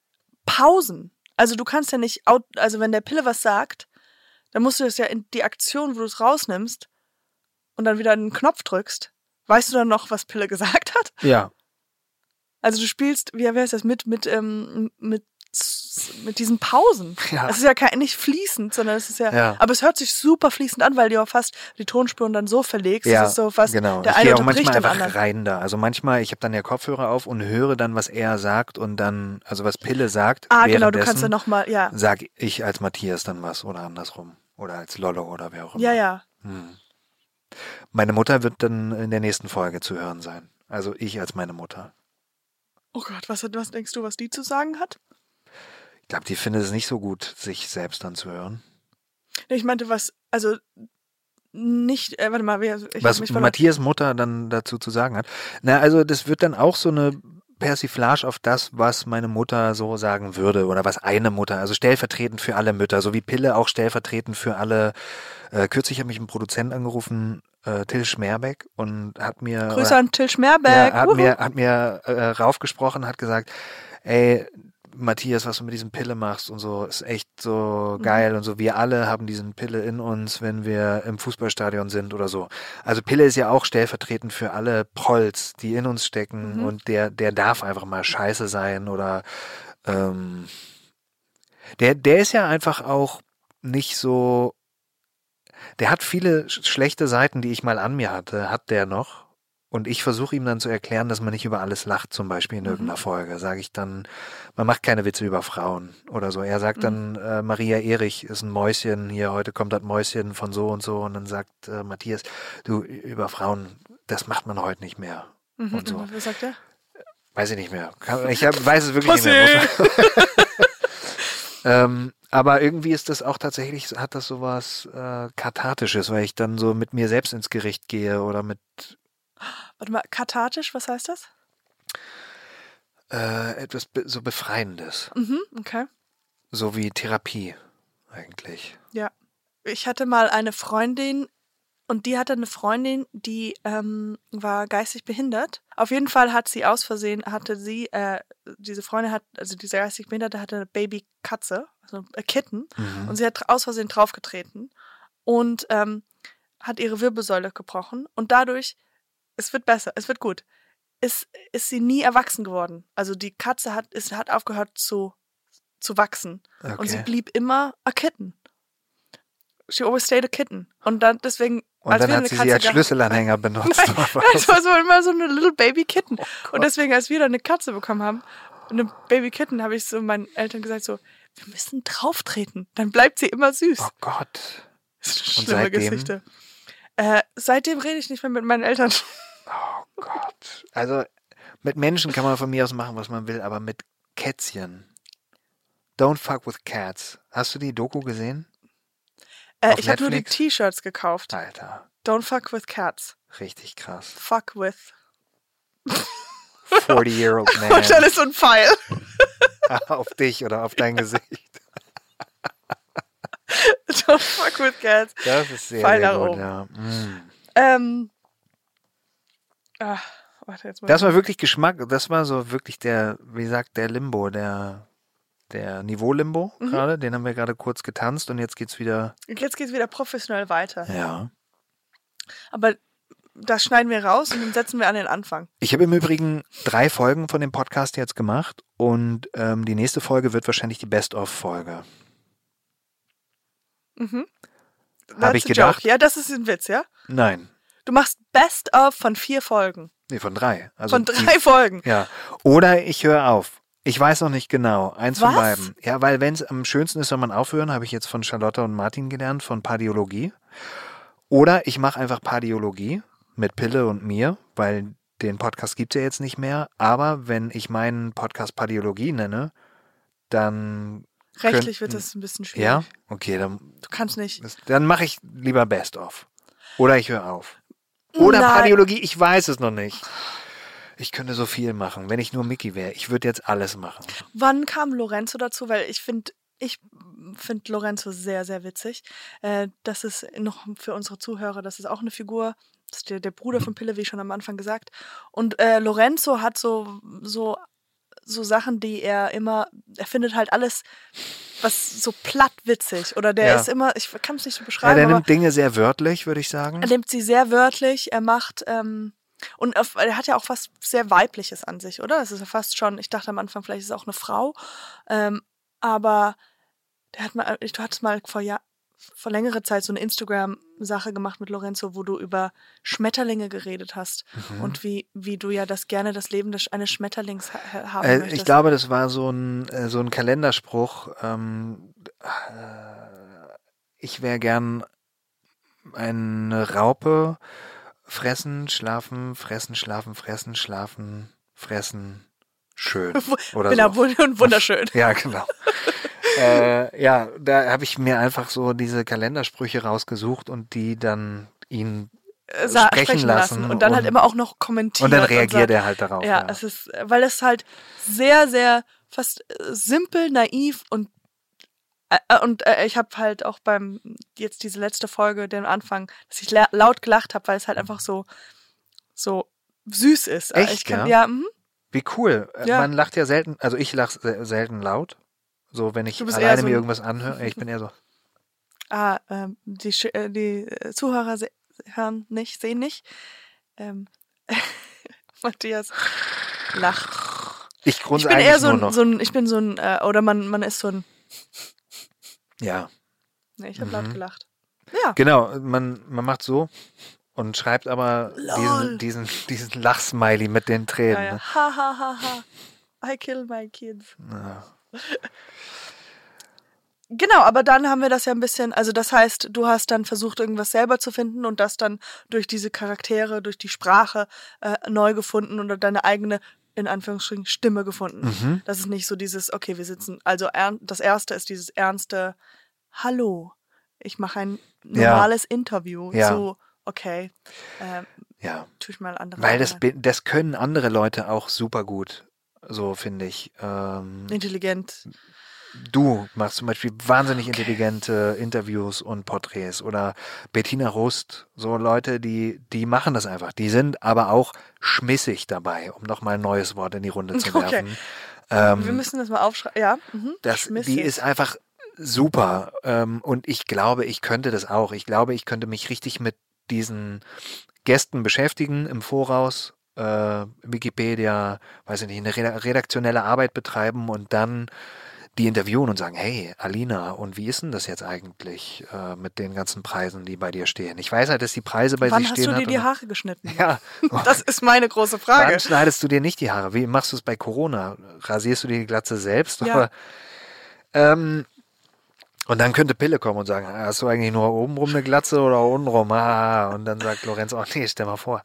Pausen. Also du kannst ja nicht, also wenn der Pille was sagt, dann musst du das ja in die Aktion, wo du es rausnimmst und dann wieder einen Knopf drückst. Weißt du dann noch, was Pille gesagt hat? Ja, Also du spielst, wie, wie heißt das, mit, mit, ähm, mit, mit diesen Pausen. Ja. Es ist ja kein, nicht fließend, sondern es ist ja, Ja. aber es hört sich super fließend an, weil du ja fast die Tonspuren dann so verlegst. Ja, es ist so fast, genau. der ich eine gehe auch manchmal einfach anderen. rein da. Also manchmal, ich habe dann ja Kopfhörer auf und höre dann, was er sagt und dann, also was Pille sagt. Ah, genau, du kannst ja währenddessen nochmal, ja. Sag ich als Matthias dann was oder andersrum. Oder als Lollo oder wer auch immer. Ja, ja. Hm. Meine Mutter wird dann in der nächsten Folge zu hören sein. Also ich als meine Mutter. Oh Gott, was, was denkst du, was die zu sagen hat? Ich glaube, die findet es nicht so gut, sich selbst dann zu hören. Ich meinte, was, also nicht, äh, warte mal, wer- ich was. Matthias Mutter dann dazu zu sagen hat. Na, also das wird dann auch so eine Persiflage auf das, was meine Mutter so sagen würde oder was eine Mutter, also stellvertretend für alle Mütter, so wie Pille auch stellvertretend für alle. Äh, kürzlich hat mich ein Produzent angerufen, äh, Till Schmerbeck, und hat mir Grüße an Till Schmerberg. ja, hat mir, hat mir äh, raufgesprochen, hat gesagt, ey, Matthias, was du mit diesem Pille machst und so, ist echt so Mhm. geil und so. Wir alle haben diesen Pille in uns, wenn wir im Fußballstadion sind oder so. Also Pille ist ja auch stellvertretend für alle Prolls, die in uns stecken Mhm. und der, der darf einfach mal scheiße sein oder ähm, der, der ist ja einfach auch nicht so. Der hat viele sch- schlechte Seiten, die ich mal an mir hatte, hat der noch. Und ich versuche ihm dann zu erklären, dass man nicht über alles lacht, zum Beispiel in Mhm. irgendeiner Folge. Sage ich dann, man macht keine Witze über Frauen oder so. Er sagt dann, äh, Maria Erich ist ein Mäuschen, hier heute kommt das Mäuschen von so und so. Und dann sagt äh, Matthias, du, über Frauen, das macht man heute nicht mehr. Mhm, und so. mhm, Was sagt er? Weiß ich nicht mehr. Ich hab, weiß es wirklich nicht mehr. Ähm, aber irgendwie ist das auch tatsächlich, hat das sowas äh, Kathartisches, weil ich dann so mit mir selbst ins Gericht gehe oder mit Warte mal, kathartisch, was heißt das? äh, etwas be so Befreiendes. Mhm, okay. So wie Therapie eigentlich. Ja. Ich hatte mal eine Freundin und die hatte eine Freundin, die ähm, war geistig behindert. Auf jeden Fall hat sie aus Versehen, hatte sie, äh, diese Freundin hat, also diese geistig Behinderte hatte eine Babykatze, also ein Kitten, Mhm. und sie hat aus Versehen draufgetreten und ähm, hat ihre Wirbelsäule gebrochen und dadurch, es wird besser, es wird gut, ist, ist sie nie erwachsen geworden. Also die Katze hat, ist, hat aufgehört zu, zu wachsen. Und sie Okay. blieb immer a kitten. She always stayed a kitten. Und dann deswegen. Und als dann wir hat eine sie Katze sie als Schlüsselanhänger benutzt. Nein, was? war so immer so eine little baby kitten. Oh und deswegen, als wir dann eine Katze bekommen haben, eine Baby kitten, habe ich so meinen Eltern gesagt so, wir müssen drauftreten, dann bleibt sie immer süß. Oh Gott. Das ist eine schlimme? Geschichte. Äh, seitdem rede ich nicht mehr mit meinen Eltern. Oh Gott. Also mit Menschen kann man von mir aus machen, was man will, aber mit Kätzchen. Don't fuck with cats. Hast du die Doku gesehen? Äh, ich habe nur die? T-Shirts gekauft. Alter, Don't fuck with cats. richtig krass. Fuck with. 40-year-old man. Und dann ist so ein Pfeil. auf dich oder auf dein Gesicht. Don't fuck with cats. Das ist sehr, Fall sehr gut, ja. Mm. Ähm. Ah, warte, jetzt muss Das war wirklich Geschmack, das war so wirklich der, wie sagt der Limbo, der, der Niveau-Limbo Mhm. gerade, den haben wir gerade kurz getanzt und jetzt geht's wieder, Jetzt geht's wieder professionell weiter. ja. Aber das schneiden wir raus und dann setzen wir an den Anfang. Ich habe im Übrigen drei Folgen von dem Podcast jetzt gemacht und ähm, die nächste Folge wird wahrscheinlich die Best-of-Folge. Mhm. Hab That's ich gedacht. Joke. Ja, das ist ein Witz, ja? Nein, Du machst Best of von vier Folgen. nee, von drei. Also von die- drei Folgen. Ja. Oder ich höre auf. Ich weiß noch nicht genau. Eins von Was? beiden. Ja, weil wenn es am schönsten ist, soll man aufhören, habe ich jetzt von Charlotte und Martin gelernt, von Pardiologie. Oder ich mache einfach Pardiologie mit Pille und mir, weil den Podcast gibt es ja jetzt nicht mehr. Aber wenn ich meinen Podcast Pardiologie nenne, dann. Rechtlich wird könnten- das ein bisschen schwierig. Ja? Okay, dann, Du kannst nicht. dann mache ich lieber Best of. Oder ich höre auf. Oder Nein. Pardiologie, ich weiß es noch nicht. Ich könnte so viel machen, wenn ich nur Mickey wäre. Ich würde jetzt alles machen. Wann kam Lorenzo dazu? Weil ich finde, ich finde Lorenzo sehr, sehr witzig. Äh, das ist noch für unsere Zuhörer, das ist auch eine Figur. Das ist der, der Bruder von Pille, wie schon am Anfang gesagt. Und äh, Lorenzo hat so, so, so Sachen, die er immer, er findet halt alles, was so platt witzig. Oder der Ja. ist immer, ich kann es nicht so Ja, beschreiben, der aber nimmt Dinge sehr wörtlich, würde ich sagen. er nimmt sie sehr wörtlich. Er macht, ähm, und auf, er hat ja auch was sehr Weibliches an sich, oder? Das ist ja fast schon, ich dachte am Anfang, vielleicht ist es auch eine Frau. Ähm, aber der hat mal, du hattest mal vor, Jahr, vor längerer Zeit so eine Instagram-Sache gemacht mit Lorenzo, wo du über Schmetterlinge geredet hast. Mhm. Und wie, wie du ja das gerne das Leben des, eines Schmetterlings ha haben Äh, möchtest. ich glaube, das war so ein, äh, so ein Kalenderspruch. Ähm, äh, ich wäre gern eine Raupe. Fressen, schlafen, fressen, schlafen, fressen, schlafen, fressen. Schön. Oder Genau, so. wund- und wunderschön. Ja, genau. Äh, ja, da habe ich mir einfach so diese Kalendersprüche rausgesucht und die dann ihn äh, sa- sprechen lassen Und dann halt und- immer auch noch kommentiert. und dann reagiert er halt darauf. Ja, es ist, weil es halt sehr, sehr fast äh, simpel, naiv und äh, und äh, ich habe halt auch beim jetzt diese letzte Folge, den Anfang, dass ich la laut gelacht habe, weil es halt einfach so so süß ist. Echt, ich kann, ja? ja, mhm. Wie cool. Ja. Man lacht ja selten, also ich lache se- selten laut. So, wenn ich alleine so mir irgendwas anhöre. Ich bin eher so. ah, ähm, die, äh, die äh, Zuhörer se hören nicht, sehen nicht. Ähm, Matthias lacht. Ich Ich grunze bin eigentlich eher so ein, so ein, ich bin so ein, äh, oder man, man ist so ein, ja, nee, ich habe Mhm. laut gelacht. Ja. genau. Man, man macht so und schreibt aber Lol. diesen, diesen, diesen Lachsmiley mit den Tränen. Ja, ja. Ne? Ha, ha, ha, ha. I kill my kids. Ja. Genau, aber dann haben wir das ja ein bisschen, also das heißt, du hast dann versucht, irgendwas selber zu finden und das dann durch diese Charaktere, durch die Sprache äh, neu gefunden oder deine eigene, in Anführungsstrichen, Stimme gefunden. Mhm. Das ist nicht so dieses, okay, wir sitzen, also das erste ist dieses ernste Hallo, ich mache ein Ja. normales Interview. Ja. So, okay, ähm, ja. tue ich mal andere Weil das, das können andere Leute auch super gut. So finde ich. Ähm, intelligent. Du machst zum Beispiel wahnsinnig intelligente Interviews und Porträts oder Bettina Rust, so Leute, die, die machen das einfach. Die sind aber auch schmissig dabei, um nochmal ein neues Wort in die Runde zu Okay. werfen. Ähm, wir müssen das mal aufschreiben. Ja, mhm. das, Schmissig. die ist einfach super. Ähm, und ich glaube, ich könnte das auch. Ich glaube, ich könnte mich richtig mit diesen Gästen beschäftigen im Voraus, äh, Wikipedia, weiß ich nicht, eine reda- redaktionelle Arbeit betreiben und dann die interviewen und sagen, hey, Alina, und wie ist denn das jetzt eigentlich äh, mit den ganzen Preisen, die bei dir stehen? Ich weiß halt, dass die Preise bei Wann sich hast stehen du dir die Haare geschnitten? Ja. Das ist meine große Frage. Wann schneidest du dir nicht die Haare? Wie machst du es bei Corona? Rasierst du dir die Glatze selbst? Ja. Oder, ähm, und dann könnte Pille kommen und sagen, hast du eigentlich nur obenrum eine Glatze oder untenrum? Ah, und dann sagt Lorenz, oh nee, stell mal vor.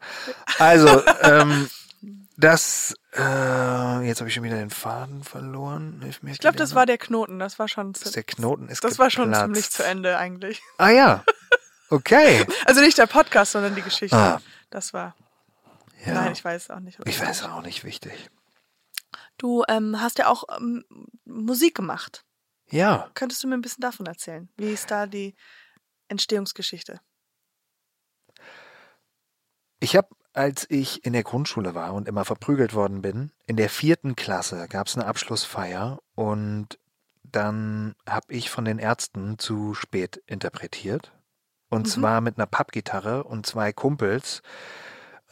Also, ähm, das, äh, jetzt habe ich schon wieder den Faden verloren. Hilf mir Ich glaube, das war der Knoten. Das war schon. Dass der Knoten ist das war schon geplatzt. ziemlich zu Ende eigentlich. Ah ja, okay. Also nicht der Podcast, sondern die Geschichte. Ah. Das war. Ja. Nein, ich weiß auch nicht. Ich weiß auch nicht wichtig. Du ähm, hast ja auch ähm, Musik gemacht. Ja, Könntest du mir ein bisschen davon erzählen? Wie ist da die Entstehungsgeschichte? ich habe, als ich in der Grundschule war und immer verprügelt worden bin, in der vierten Klasse gab es eine Abschlussfeier und dann habe ich von den Ärzten zu spät interpretiert. Und Mhm. zwar mit einer Pappgitarre und zwei Kumpels.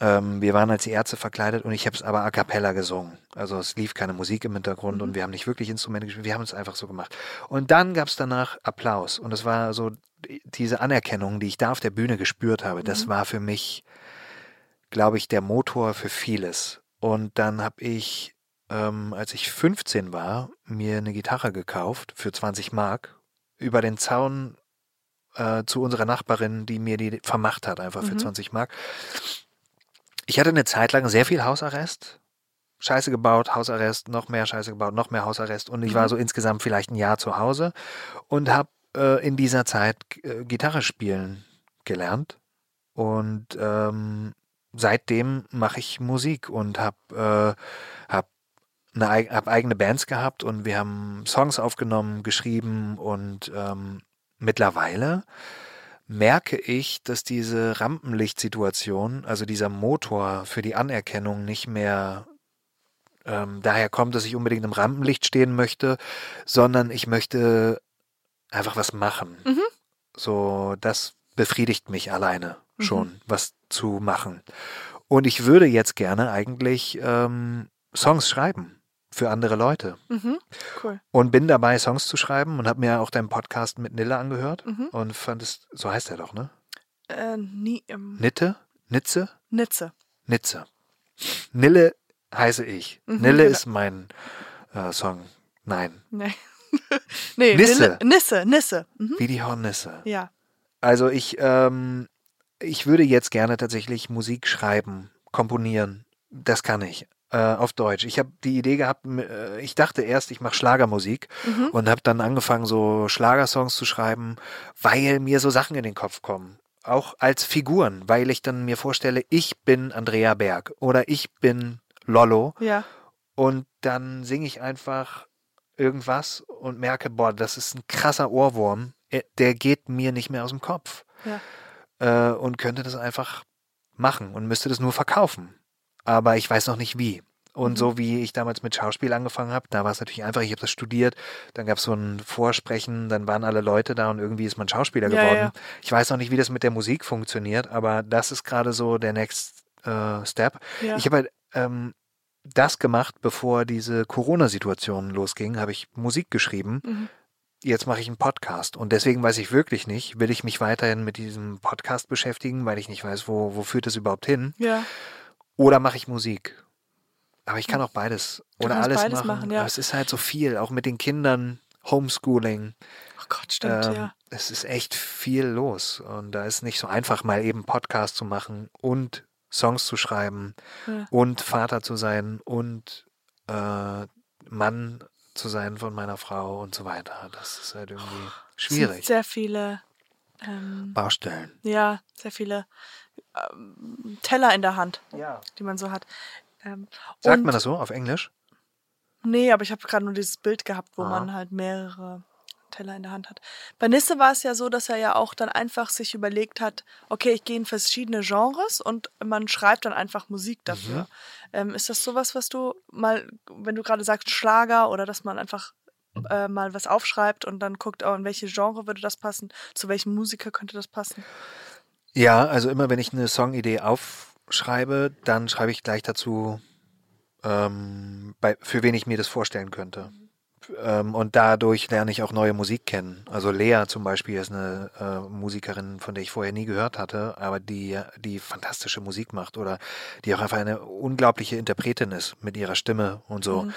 Ähm, wir waren als die Ärzte verkleidet und ich habe es aber a cappella gesungen. Also es lief keine Musik im Hintergrund Mhm. und wir haben nicht wirklich Instrumente gespielt, wir haben es einfach so gemacht. Und dann gab es danach Applaus und es war so die- diese Anerkennung, die ich da auf der Bühne gespürt habe, das Mhm. war für mich, glaube ich, der Motor für vieles. Und dann habe ich, ähm, als ich 15 war, mir eine Gitarre gekauft für 20 Mark über den Zaun äh, zu unserer Nachbarin, die mir die vermacht hat, einfach für Mhm. 20 Mark. Ich hatte eine Zeit lang sehr viel Hausarrest. Scheiße gebaut, Hausarrest, noch mehr Scheiße gebaut, noch mehr Hausarrest. Und ich war Mhm. so insgesamt vielleicht ein Jahr zu Hause und habe äh, in dieser Zeit äh, Gitarre spielen gelernt. Und ähm, seitdem mache ich Musik und habe äh, hab eine, hab eigene Bands gehabt und wir haben Songs aufgenommen, geschrieben und ähm, mittlerweile merke ich, dass diese Rampenlichtsituation, also dieser Motor für die Anerkennung nicht mehr ähm, daher kommt, dass ich unbedingt im Rampenlicht stehen möchte, sondern ich möchte einfach was machen. Mhm. So, das befriedigt mich alleine Mhm. schon, was zu machen. Und ich würde jetzt gerne eigentlich ähm, Songs schreiben für andere Leute. Mhm. Cool. Und bin dabei, Songs zu schreiben und habe mir auch deinen Podcast mit Nille angehört Mhm. und fand es, so heißt er doch, ne? Äh, nie, ähm, Nitte? Nitze? Nitze. Nitze. Nille heiße ich. Mhm, Nille genau. ist mein äh, Song. Nein. Nee. nee, Nisse. Nille- Nisse, Nisse. Mhm. Wie die Hornisse. Ja. Also ich, ähm, ich würde jetzt gerne tatsächlich Musik schreiben, komponieren. Das kann ich. Äh, auf Deutsch. Ich habe die Idee gehabt, äh, ich dachte erst, ich mache Schlagermusik Mhm. und habe dann angefangen, so Schlagersongs zu schreiben, weil mir so Sachen in den Kopf kommen. Auch als Figuren, weil ich dann mir vorstelle, ich bin Andrea Berg oder ich bin Lollo Ja. und dann singe ich einfach irgendwas und merke, boah, das ist ein krasser Ohrwurm, äh, der geht mir nicht mehr aus dem Kopf. Ja. Äh, und könnte das einfach machen und müsste das nur verkaufen. Aber ich weiß noch nicht wie. Und Mhm. so wie ich damals mit Schauspiel angefangen habe, da war es natürlich einfach, ich habe das studiert, dann gab es so ein Vorsprechen, dann waren alle Leute da und irgendwie ist man Schauspieler Ja, geworden. ja. Ich weiß noch nicht, wie das mit der Musik funktioniert, aber das ist gerade so der Next äh, Step. Ja. Ich habe halt ähm, das gemacht, bevor diese Corona-Situation losging, habe ich Musik geschrieben. Mhm. Jetzt mache ich einen Podcast und deswegen weiß ich wirklich nicht, will ich mich weiterhin mit diesem Podcast beschäftigen, weil ich nicht weiß, wo, wo führt es überhaupt hin, Ja. Oder mache ich Musik. Aber ich kann auch beides Du oder alles beides machen. machen, ja. Aber es ist halt so viel, auch mit den Kindern, Homeschooling. Oh Gott, stimmt, Ähm, ja. Es ist echt viel los und da ist nicht so einfach, mal eben Podcast zu machen und Songs zu schreiben ja. und Vater zu sein und äh, Mann zu sein von meiner Frau und so weiter. Das ist halt irgendwie schwierig. sehr viele, ähm, Baustellen. ja, sehr viele ähm, Teller in der Hand, Ja. die man so hat. Ähm, Sagt man das so auf Englisch? Nee, aber ich habe gerade nur dieses Bild gehabt, wo Ah. man halt mehrere Teller in der Hand hat. Bei Nisse war es ja so, dass er ja auch dann einfach sich überlegt hat, okay, ich gehe in verschiedene Genres und man schreibt dann einfach Musik dafür. Mhm. Ähm, ist das sowas, was du mal, wenn du gerade sagst Schlager oder dass man einfach äh, mal was aufschreibt und dann guckt, oh, in welche Genre würde das passen, zu welchem Musiker könnte das passen? Ja, also immer wenn ich eine Songidee aufschreibe, dann schreibe ich gleich dazu, ähm, bei, für wen ich mir das vorstellen könnte. Ähm, und dadurch lerne ich auch neue Musik kennen. Also Lea zum Beispiel ist eine äh, Musikerin, von der ich vorher nie gehört hatte, aber die, die fantastische Musik macht oder die auch einfach eine unglaubliche Interpretin ist mit ihrer Stimme und so. Mhm.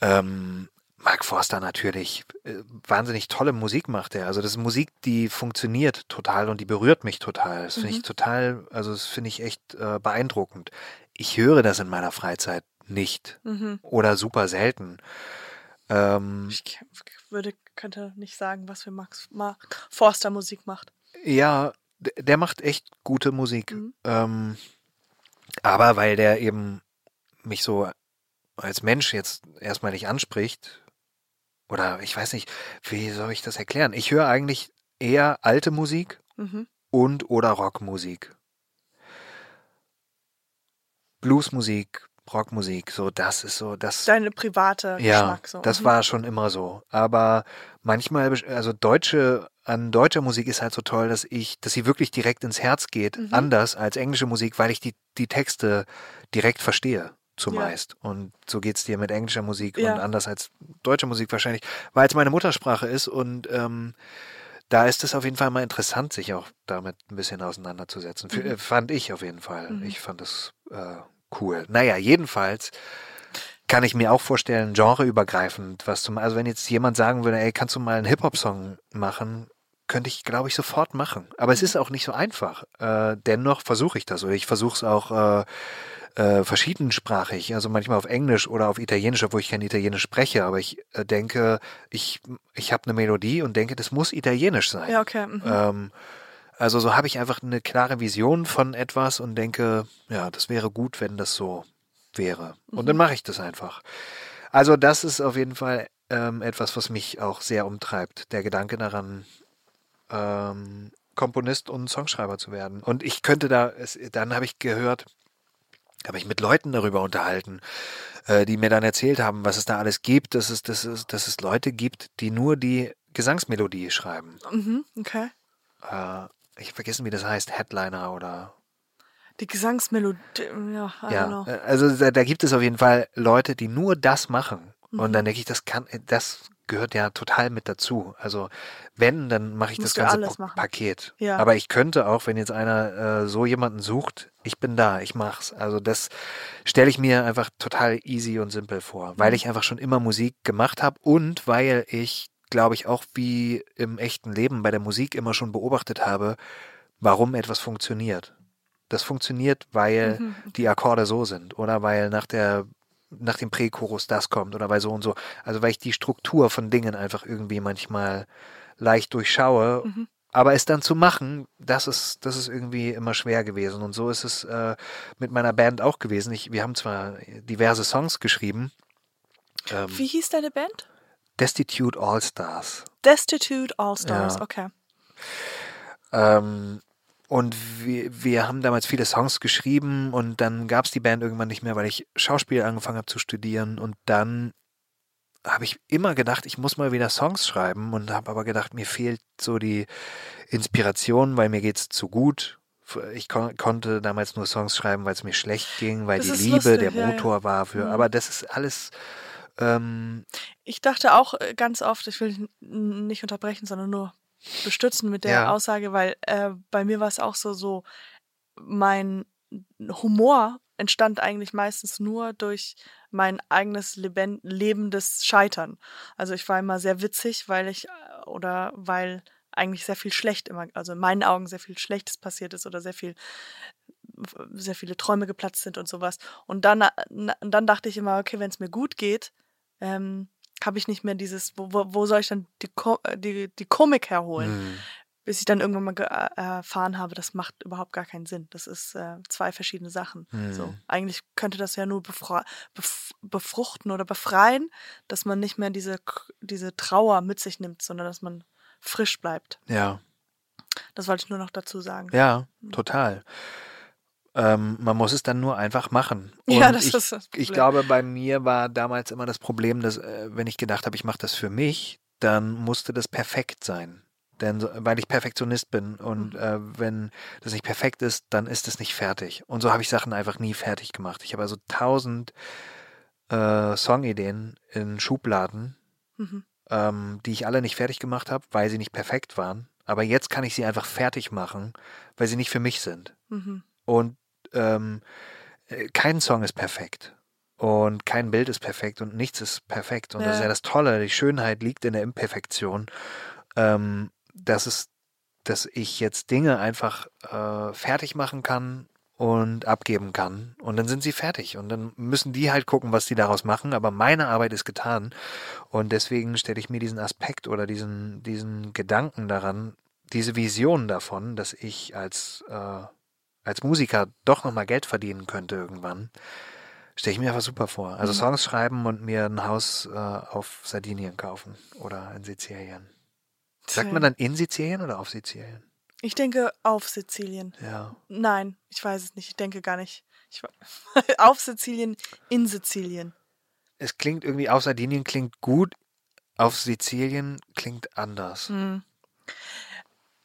Ähm, Mark Forster natürlich äh, wahnsinnig tolle Musik macht er. Also das ist Musik, die funktioniert total und die berührt mich total. Das finde ich Mhm. total, also das finde ich echt äh, beeindruckend. Ich höre das in meiner Freizeit nicht Mhm. oder super selten. Ähm, Ich würde, könnte nicht sagen, was für Max Mark Forster Musik macht. ja, der macht echt gute Musik. Mhm. Ähm, aber weil der eben mich so als Mensch jetzt erstmal nicht anspricht oder ich weiß nicht, wie soll ich das erklären? Ich höre eigentlich eher alte Musik Mhm. und oder Rockmusik. Bluesmusik, Rockmusik, so das ist so das. Deine private Ja, Geschmack so. das Mhm. war schon immer so. Aber manchmal, also deutsche, an deutscher Musik ist halt so toll, dass ich, dass sie wirklich direkt ins Herz geht, Mhm. anders als englische Musik, weil ich die, die Texte direkt verstehe, zumeist. Und so geht's dir mit englischer Musik Ja. und anders als deutsche Musik wahrscheinlich, weil es meine Muttersprache ist und ähm, da ist es auf jeden Fall mal interessant, sich auch damit ein bisschen auseinanderzusetzen. Mhm. äh, Fand ich auf jeden Fall. Mhm. Ich fand das äh, cool. Naja, jedenfalls kann ich mir auch vorstellen, genreübergreifend, was zum, also wenn jetzt jemand sagen würde, ey, kannst du mal einen Hip-Hop-Song machen, könnte ich, glaube ich, sofort machen. Aber es ist auch nicht so einfach. Äh, dennoch versuche ich das oder ich versuche es auch äh, äh, verschiedensprachig, also manchmal auf Englisch oder auf Italienisch, obwohl ich kein Italienisch spreche, aber ich äh, denke, ich, ich habe eine Melodie und denke, das muss Italienisch sein. Ja, okay. Mhm. Ähm, also so habe ich einfach eine klare Vision von etwas und denke, ja, das wäre gut, wenn das so wäre. Und dann mache ich das einfach. Also das ist auf jeden Fall ähm, etwas, was mich auch sehr umtreibt. Der Gedanke daran, ähm, Komponist und Songschreiber zu werden. Und ich könnte da, es, dann habe ich gehört, habe ich mit Leuten darüber unterhalten, äh, die mir dann erzählt haben, was es da alles gibt, dass es, dass es, dass es Leute gibt, die nur die Gesangsmelodie schreiben Mhm. Okay. äh, ich hab vergessen, wie das heißt, Headliner oder Die Gesangsmelodie, ja, I ja. äh, Also da, da gibt es auf jeden Fall Leute, die nur das machen. Und Mhm. dann denke ich, das kann, das gehört ja total mit dazu. Also wenn, dann mache ich Musst das ganze. Paket. Ja. Aber ich könnte auch, wenn jetzt einer äh, so jemanden sucht, ich bin da, ich mach's. Also das stelle ich mir einfach total easy und simpel vor, weil Mhm. ich einfach schon immer Musik gemacht habe und weil ich, glaube ich, auch wie im echten Leben bei der Musik immer schon beobachtet habe, warum etwas funktioniert. Das funktioniert, weil Mhm. die Akkorde so sind oder weil nach der nach dem Prächorus das kommt oder weil so und so. Also weil ich die Struktur von Dingen einfach irgendwie manchmal leicht durchschaue. Mhm. Aber es dann zu machen, das ist, das ist irgendwie immer schwer gewesen. Und so ist es äh, mit meiner Band auch gewesen. Ich, wir haben zwar diverse Songs geschrieben. Ähm, Wie hieß deine Band? Destitute All Stars. Destitute All Stars, Ja. okay. Ähm, und wir, wir haben damals viele Songs geschrieben und dann gab es die Band irgendwann nicht mehr, weil ich Schauspiel angefangen habe zu studieren und dann habe ich immer gedacht, ich muss mal wieder Songs schreiben und habe aber gedacht, mir fehlt so die Inspiration, weil mir geht's zu gut. Ich kon konnte damals nur Songs schreiben, weil es mir schlecht ging, weil Das die Liebe lustig, der ja, ja. Motor war für. Mhm. Aber das ist alles ähm, Ich dachte auch äh, ganz oft, ich will nicht unterbrechen, sondern nur bestützen mit der Ja. Aussage, weil äh, bei mir war es auch so, so mein Humor entstand eigentlich meistens nur durch mein eigenes leben, lebendes Scheitern. Also ich war immer sehr witzig, weil ich äh, oder weil eigentlich sehr viel schlecht immer, also in meinen Augen sehr viel Schlechtes passiert ist oder sehr viel sehr viele Träume geplatzt sind und sowas. Und dann, na- dann dachte ich immer, okay, wenn es mir gut geht, ähm, habe ich nicht mehr dieses, wo, wo, soll ich dann die, Ko äh, die, die Komik herholen? hm, Bis ich dann irgendwann mal äh, erfahren habe, das macht überhaupt gar keinen Sinn. Das ist äh, zwei verschiedene Sachen. Hm. So, eigentlich könnte das ja nur bef befruchten oder befreien, dass man nicht mehr diese, diese Trauer mit sich nimmt, sondern dass man frisch bleibt. ja. Das wollte ich nur noch dazu sagen. Ja, total. Ähm, man muss es dann nur einfach machen. Ja, Und das ich, ist das Ich Problem. glaube, bei mir war damals immer das Problem, dass äh, wenn ich gedacht habe, ich mache das für mich, dann musste das perfekt sein. Denn weil ich Perfektionist bin und Mhm. äh, wenn das nicht perfekt ist, dann ist es nicht fertig. Und so habe ich Sachen einfach nie fertig gemacht. Ich habe also tausend äh, Songideen in Schubladen, Mhm. ähm, die ich alle nicht fertig gemacht habe, weil sie nicht perfekt waren. Aber jetzt kann ich sie einfach fertig machen, weil sie nicht für mich sind. Mhm. Und ähm, äh, kein Song ist perfekt. Und kein Bild ist perfekt und nichts ist perfekt. Und das ist Ja. ja das Tolle. Die Schönheit liegt in der Imperfektion. Ähm, dass es, dass ich jetzt Dinge einfach äh, fertig machen kann und abgeben kann. Und dann sind sie fertig. Und dann müssen die halt gucken, was die daraus machen. Aber meine Arbeit ist getan. Und deswegen stelle ich mir diesen Aspekt oder diesen, diesen Gedanken daran, diese Vision davon, dass ich als, äh, als Musiker doch nochmal Geld verdienen könnte irgendwann, Stelle ich mir einfach super vor. Also Songs schreiben und mir ein Haus äh, auf Sardinien kaufen oder in Sizilien. Sagt man dann in Sizilien oder auf Sizilien? Ich denke auf Sizilien. Ja. Nein, ich weiß es nicht. Ich denke gar nicht. Ich, auf Sizilien, in Sizilien. Es klingt irgendwie, auf Sardinien klingt gut, auf Sizilien klingt anders. Hm.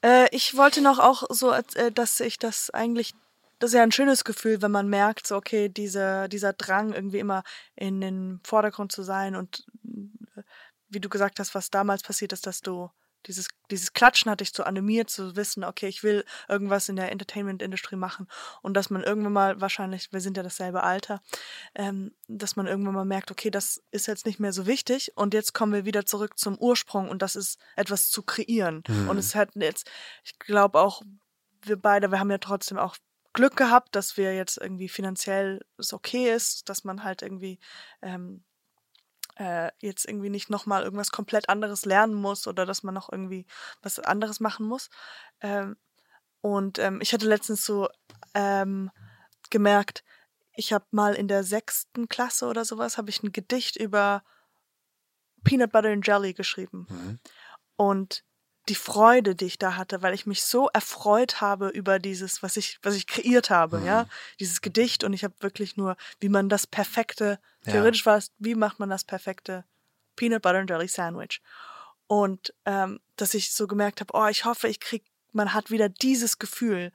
Äh, ich wollte noch auch so, äh, dass ich das eigentlich, das ist ja ein schönes Gefühl, wenn man merkt, so okay, diese, dieser Drang irgendwie immer in den Vordergrund zu sein und äh, wie du gesagt hast, was damals passiert ist, dass du dieses, dieses Klatschen hat dich so animiert zu wissen, okay, ich will irgendwas in der Entertainment-Industrie machen. Und dass man irgendwann mal, wahrscheinlich, wir sind ja dasselbe Alter, ähm, dass man irgendwann mal merkt, okay, das ist jetzt nicht mehr so wichtig. Und jetzt kommen wir wieder zurück zum Ursprung und das ist etwas zu kreieren. Und es hat jetzt, ich glaube auch, wir beide, wir haben ja trotzdem auch Glück gehabt, dass wir jetzt irgendwie finanziell es okay ist, dass man halt irgendwie ähm, äh, jetzt irgendwie nicht nochmal irgendwas komplett anderes lernen muss oder dass man noch irgendwie was anderes machen muss. Ähm, und ähm, ich hatte letztens so ähm, gemerkt, ich habe mal in der sechsten Klasse oder sowas, habe ich ein Gedicht über Peanut Butter and Jelly geschrieben. Mhm. Und die Freude, die ich da hatte, weil ich mich so erfreut habe über dieses, was ich, was ich kreiert habe, ja, dieses Gedicht und ich habe wirklich nur, wie man das perfekte, Ja. theoretisch war es, wie macht man das perfekte Peanut Butter and Jelly Sandwich? Und ähm, dass ich so gemerkt habe, oh, ich hoffe, ich krieg, man hat wieder dieses Gefühl,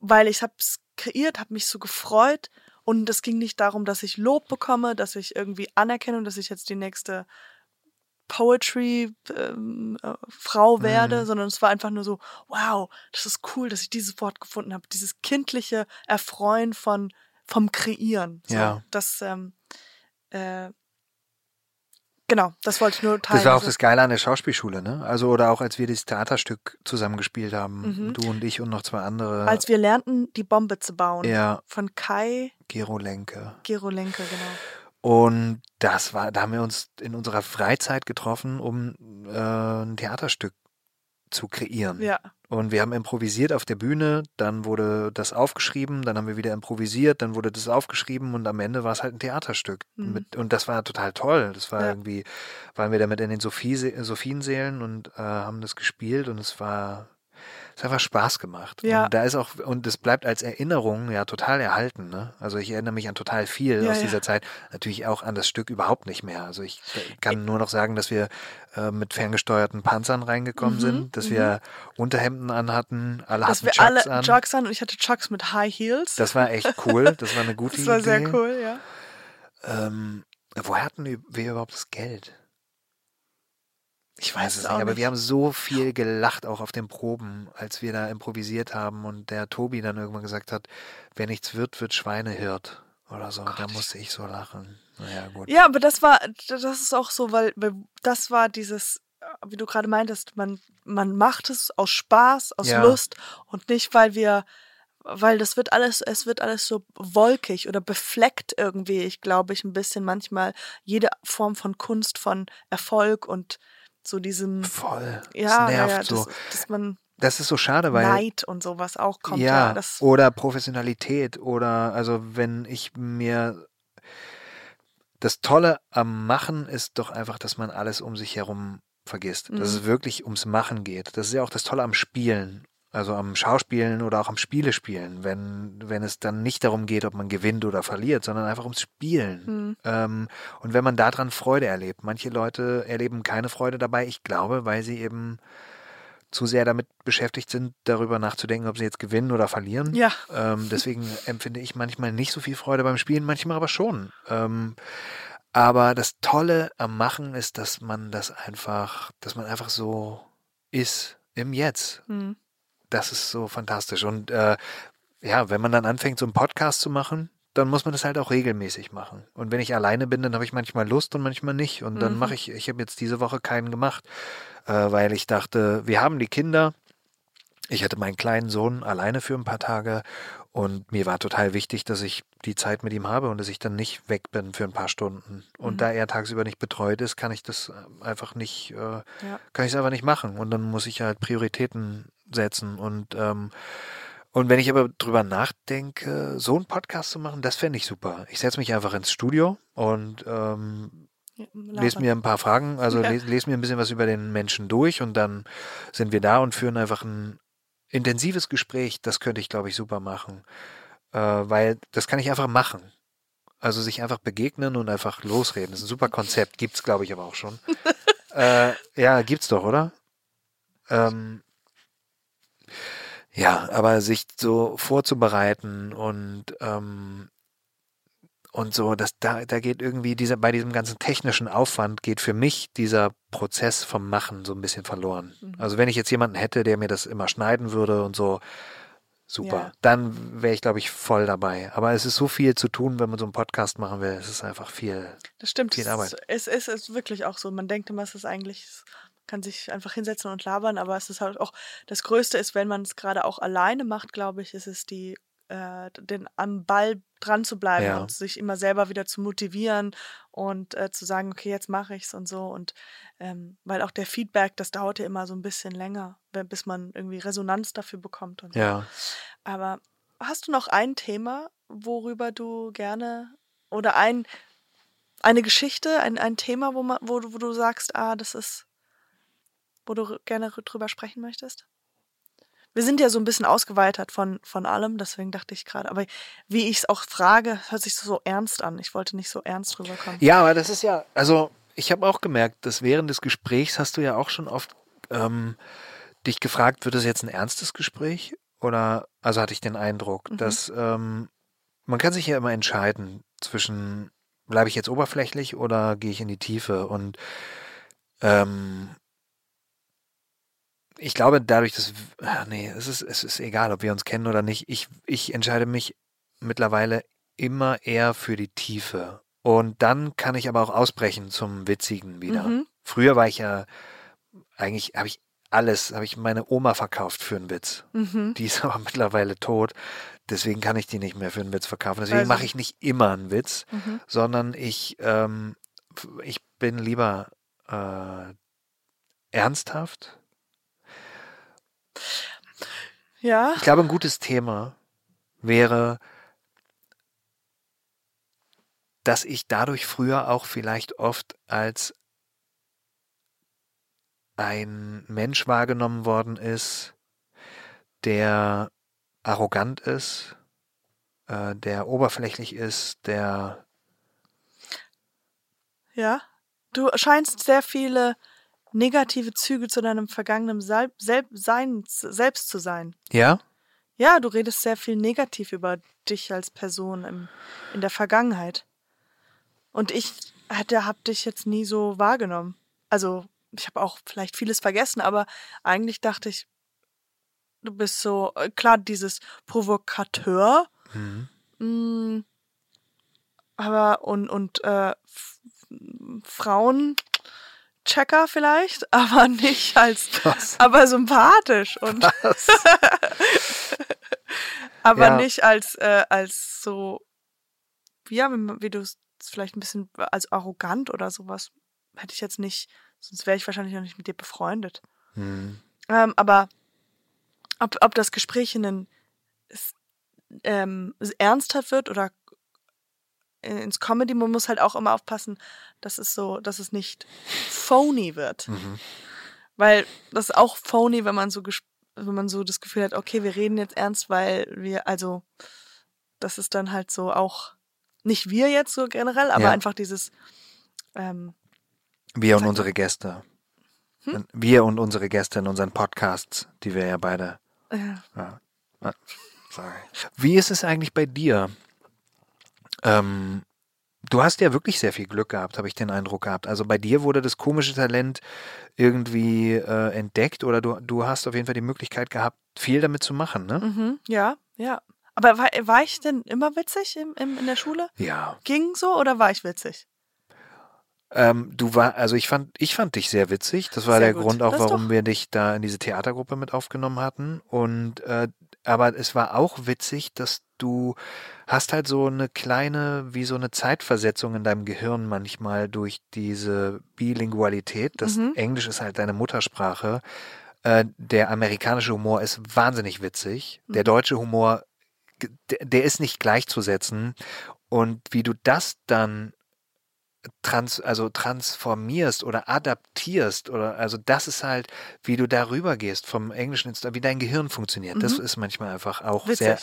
weil ich hab's kreiert, habe mich so gefreut und es ging nicht darum, dass ich Lob bekomme, dass ich irgendwie Anerkennung, dass ich jetzt die nächste Poetry ähm, äh, Frau werde, Mhm. sondern es war einfach nur so, wow, das ist cool, dass ich dieses Wort gefunden habe, dieses kindliche Erfreuen von vom Kreieren. So, Ja. Das ähm, äh, genau, das wollte ich nur teilen. Das war auch das Geile an der Schauspielschule, ne? Also, oder auch als wir dieses Theaterstück zusammengespielt haben, Mhm. du und ich und noch zwei andere. als wir lernten, die Bombe zu bauen. ja, Von Kai Gero Lenke. Gerolenke, genau. Und das war, da haben wir uns in unserer Freizeit getroffen, um äh, ein Theaterstück zu kreieren. Ja. Und wir haben improvisiert auf der Bühne, dann wurde das aufgeschrieben, dann haben wir wieder improvisiert, dann wurde das aufgeschrieben und am Ende war es halt ein Theaterstück. Mhm. Mit, und das war total toll. Das war Ja. irgendwie, waren wir damit in den Sophie, Sophiensälen und äh, haben das gespielt und es war, es hat einfach Spaß gemacht. Ja. Und da ist auch, und es bleibt als Erinnerung ja total erhalten. Ne? Also ich erinnere mich an total viel Ja, aus ja. dieser Zeit. Natürlich auch an das Stück überhaupt nicht mehr. Also ich kann nur noch sagen, dass wir äh, mit ferngesteuerten Panzern reingekommen Mhm, sind, dass wir Unterhemden anhatten, alle Dass hatten wir Chucks alle an. Chucks an und ich hatte Chucks mit High Heels. Das war echt cool. Das war eine gute Das war Idee. sehr cool, ja. Ähm, woher hatten wir überhaupt das Geld? Ich weiß es nicht, auch aber nicht. wir haben so viel gelacht auch auf den Proben, als wir da improvisiert haben und der Tobi dann irgendwann gesagt hat, wer nichts wird, wird Schweinehirt oder so. da musste ich so lachen. Naja, gut. Ja, aber das war, das ist auch so, weil, weil das war dieses, äh, wie du gerade meintest, man, man macht es aus Spaß, aus Ja. Lust und nicht, weil wir, weil das wird alles, es wird alles so wolkig oder befleckt irgendwie, ich glaube ich, ein bisschen manchmal jede Form von Kunst, von Erfolg und so diesem, Voll. ja, das nervt ja so. dass, dass man Das ist so schade, weil Neid und sowas auch kommt. Ja, ja, oder Professionalität oder also wenn ich mir das Tolle am Machen ist doch einfach, dass man alles um sich herum vergisst. Dass Mhm. es wirklich ums Machen geht. Das ist ja auch das Tolle am Spielen. Also am Schauspielen oder auch am Spielespielen, wenn, wenn es dann nicht darum geht, ob man gewinnt oder verliert, sondern einfach ums Spielen. Mhm. Ähm, und wenn man daran Freude erlebt. Manche Leute erleben keine Freude dabei, ich glaube, weil sie eben zu sehr damit beschäftigt sind, darüber nachzudenken, ob sie jetzt gewinnen oder verlieren. ja, Ähm, deswegen empfinde ich manchmal nicht so viel Freude beim Spielen, manchmal aber schon. Ähm, aber das Tolle am Machen ist, dass man das einfach, dass man einfach so ist im Jetzt. mhm. Das ist so fantastisch. Und äh, ja, wenn man dann anfängt, so einen Podcast zu machen, dann muss man das halt auch regelmäßig machen. Und wenn ich alleine bin, dann habe ich manchmal Lust und manchmal nicht. Und dann Mhm. mache ich, ich habe jetzt diese Woche keinen gemacht, äh, weil ich dachte, wir haben die Kinder. Ich hatte meinen kleinen Sohn alleine für ein paar Tage und mir war total wichtig, dass ich die Zeit mit ihm habe und dass ich dann nicht weg bin für ein paar Stunden. Und Mhm. da er tagsüber nicht betreut ist, kann ich das äh, einfach nicht, äh, ja. kann ich es einfach nicht machen. Und dann muss ich halt Prioritäten setzen und ähm, Und wenn ich aber drüber nachdenke, so einen Podcast zu machen, das fände ich super. Ich setze mich einfach ins Studio und ähm, lese mir ein paar Fragen, also Ja. lese, lese mir ein bisschen was über den Menschen durch und dann sind wir da und führen einfach ein intensives Gespräch. Das könnte ich, glaube ich, super machen. Äh, weil das kann ich einfach machen. Also sich einfach begegnen und einfach losreden. Das ist ein super Konzept. Gibt's, glaube ich, aber auch schon. äh, ja, gibt's doch, oder? Ähm, ja, aber sich so vorzubereiten und ähm, und so, dass da, da geht irgendwie dieser, bei diesem ganzen technischen Aufwand geht für mich dieser Prozess vom Machen so ein bisschen verloren. Mhm. Also wenn ich jetzt jemanden hätte, der mir das immer schneiden würde und so, super. Ja. Dann wäre ich, glaube ich, voll dabei. Aber es ist so viel zu tun, wenn man so einen Podcast machen will. Es ist einfach viel. Das stimmt. Viel es, Arbeit. ist- es ist, es ist wirklich auch so. Man denkt immer, es ist eigentlich, kann sich einfach hinsetzen und labern, aber es ist halt auch, das Größte ist, wenn man es gerade auch alleine macht, glaube ich, ist es die, äh, den am Ball dran zu bleiben Ja. und sich immer selber wieder zu motivieren und äh, zu sagen, okay, jetzt mache ich's und so. Und ähm, weil auch der Feedback, das dauert ja immer so ein bisschen länger, bis man irgendwie Resonanz dafür bekommt. Und so. Ja. Aber hast du noch ein Thema, worüber du gerne oder ein eine Geschichte, ein, ein Thema, wo man, wo, du- wo du sagst, ah, das ist, wo du gerne drüber sprechen möchtest? Wir sind ja so ein bisschen ausgeweitet von, von allem, deswegen dachte ich gerade, aber wie ich es auch frage, hört sich so ernst an. Ich wollte nicht so ernst rüberkommen. Ja, aber das ist ja, also ich habe auch gemerkt, dass während des Gesprächs hast du ja auch schon oft ähm, dich gefragt, wird es jetzt ein ernstes Gespräch? Oder, also hatte ich den Eindruck, Mhm. dass ähm, man kann sich ja immer entscheiden zwischen, bleibe ich jetzt oberflächlich oder gehe ich in die Tiefe? Und ähm, ich glaube, dadurch, dass, ah, nee, es ist, es ist egal, ob wir uns kennen oder nicht. Ich, ich entscheide mich mittlerweile immer eher für die Tiefe. Und dann kann ich aber auch ausbrechen zum Witzigen wieder. Mhm. Früher war ich ja, eigentlich habe ich alles, habe ich meine Oma verkauft für einen Witz. Mhm. Die ist aber mittlerweile tot. Deswegen kann ich die nicht mehr für einen Witz verkaufen. Deswegen Also- mache ich nicht immer einen Witz, Mhm. sondern ich, ähm, ich bin lieber äh, ernsthaft. Ja, Ich glaube, ein gutes Thema wäre, dass ich dadurch früher auch vielleicht oft als ein Mensch wahrgenommen worden ist, der arrogant ist, äh, der oberflächlich ist, der ja. Du scheinst sehr viele negative Züge zu deinem vergangenen Sel Sel Sein selbst zu sein. ja, Ja, du redest sehr viel negativ über dich als Person im, in der Vergangenheit. Und ich hatte, hab dich jetzt nie so wahrgenommen. Also, ich habe auch vielleicht vieles vergessen, aber eigentlich dachte ich, du bist so, äh, klar, dieses Provokateur, mhm. mh, aber und, und äh, F- Frauenchecker vielleicht, aber nicht als, Was? aber sympathisch und aber Ja. nicht als äh, als so ja wie, wie du es vielleicht ein bisschen als arrogant oder sowas hätte ich jetzt nicht sonst wäre ich wahrscheinlich noch nicht mit dir befreundet Mhm. ähm, aber ob, ob das Gespräch in ein, es, ähm, ernsthaft wird oder ins Comedy man muss halt auch immer aufpassen dass es so dass es nicht phony wird Mhm. weil das ist auch phony, wenn man so wenn man so das Gefühl hat, okay, wir reden jetzt ernst, weil wir, also, das ist dann halt so auch, nicht wir jetzt so generell, aber Ja. einfach dieses, ähm, Wir und unsere Gäste. Hm? Wir und unsere Gäste in unseren Podcasts, die wir ja beide äh, Ja. Ah, Sorry. Wie ist es eigentlich bei dir? Ähm, du hast ja wirklich sehr viel Glück gehabt, habe ich den Eindruck gehabt. Also bei dir wurde das komische Talent irgendwie äh, entdeckt oder du, du hast auf jeden Fall die Möglichkeit gehabt, viel damit zu machen, ne? mhm, ja, ja. Aber war, war ich denn immer witzig im, im, in der Schule? Ja. Ging so oder war ich witzig? Ähm, du war, also ich fand, ich fand dich sehr witzig. Das war Sehr der gut. Grund auch, Das warum doch- wir dich da in diese Theatergruppe mit aufgenommen hatten. Und äh, aber es war auch witzig, dass du hast halt so eine kleine, wie so eine Zeitversetzung in deinem Gehirn manchmal durch diese Bilingualität. Das Mhm. Englisch ist halt deine Muttersprache. Äh, der amerikanische Humor ist wahnsinnig witzig. Der Mhm. deutsche Humor, der ist nicht gleichzusetzen. Und wie du das dann trans, also transformierst oder adaptierst oder also das ist halt, wie du darüber gehst vom Englischen ins wie dein Gehirn funktioniert. Das Mhm. ist manchmal einfach auch Witzig. sehr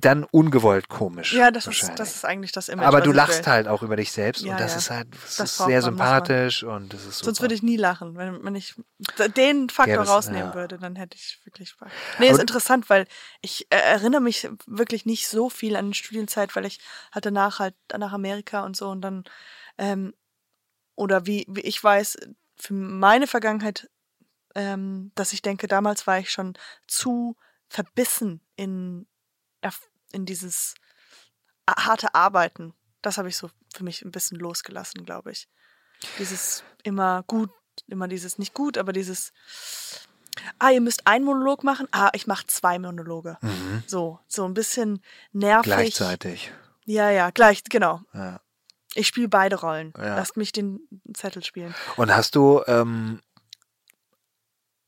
dann ungewollt komisch. Ja, das ist, das ist eigentlich das Image. Aber du lachst will. halt auch über dich selbst Ja, und das ja. ist halt das Das ist sehr sympathisch und das ist super. Sonst würde ich nie lachen. Wenn, wenn ich den Faktor das- rausnehmen ja. würde, dann hätte ich wirklich Spaß. Nee, ist Aber- interessant, weil ich äh, erinnere mich wirklich nicht so viel an die Studienzeit, weil ich halt danach halt nach Amerika und so und dann ähm, oder wie, wie ich weiß, für meine Vergangenheit, ähm, dass ich denke, damals war ich schon zu verbissen in, in dieses harte Arbeiten. Das habe ich so für mich ein bisschen losgelassen, glaube ich. Dieses immer gut, immer dieses nicht gut, aber dieses, ah, ihr müsst einen Monolog machen, ah, ich mache zwei Monologe. Mhm. So, so ein bisschen nervig. Gleichzeitig. Ja, ja, gleich, genau. Ja. Ich spiele beide Rollen. Ja. Lasst mich den Zettel spielen. Und hast du, ähm,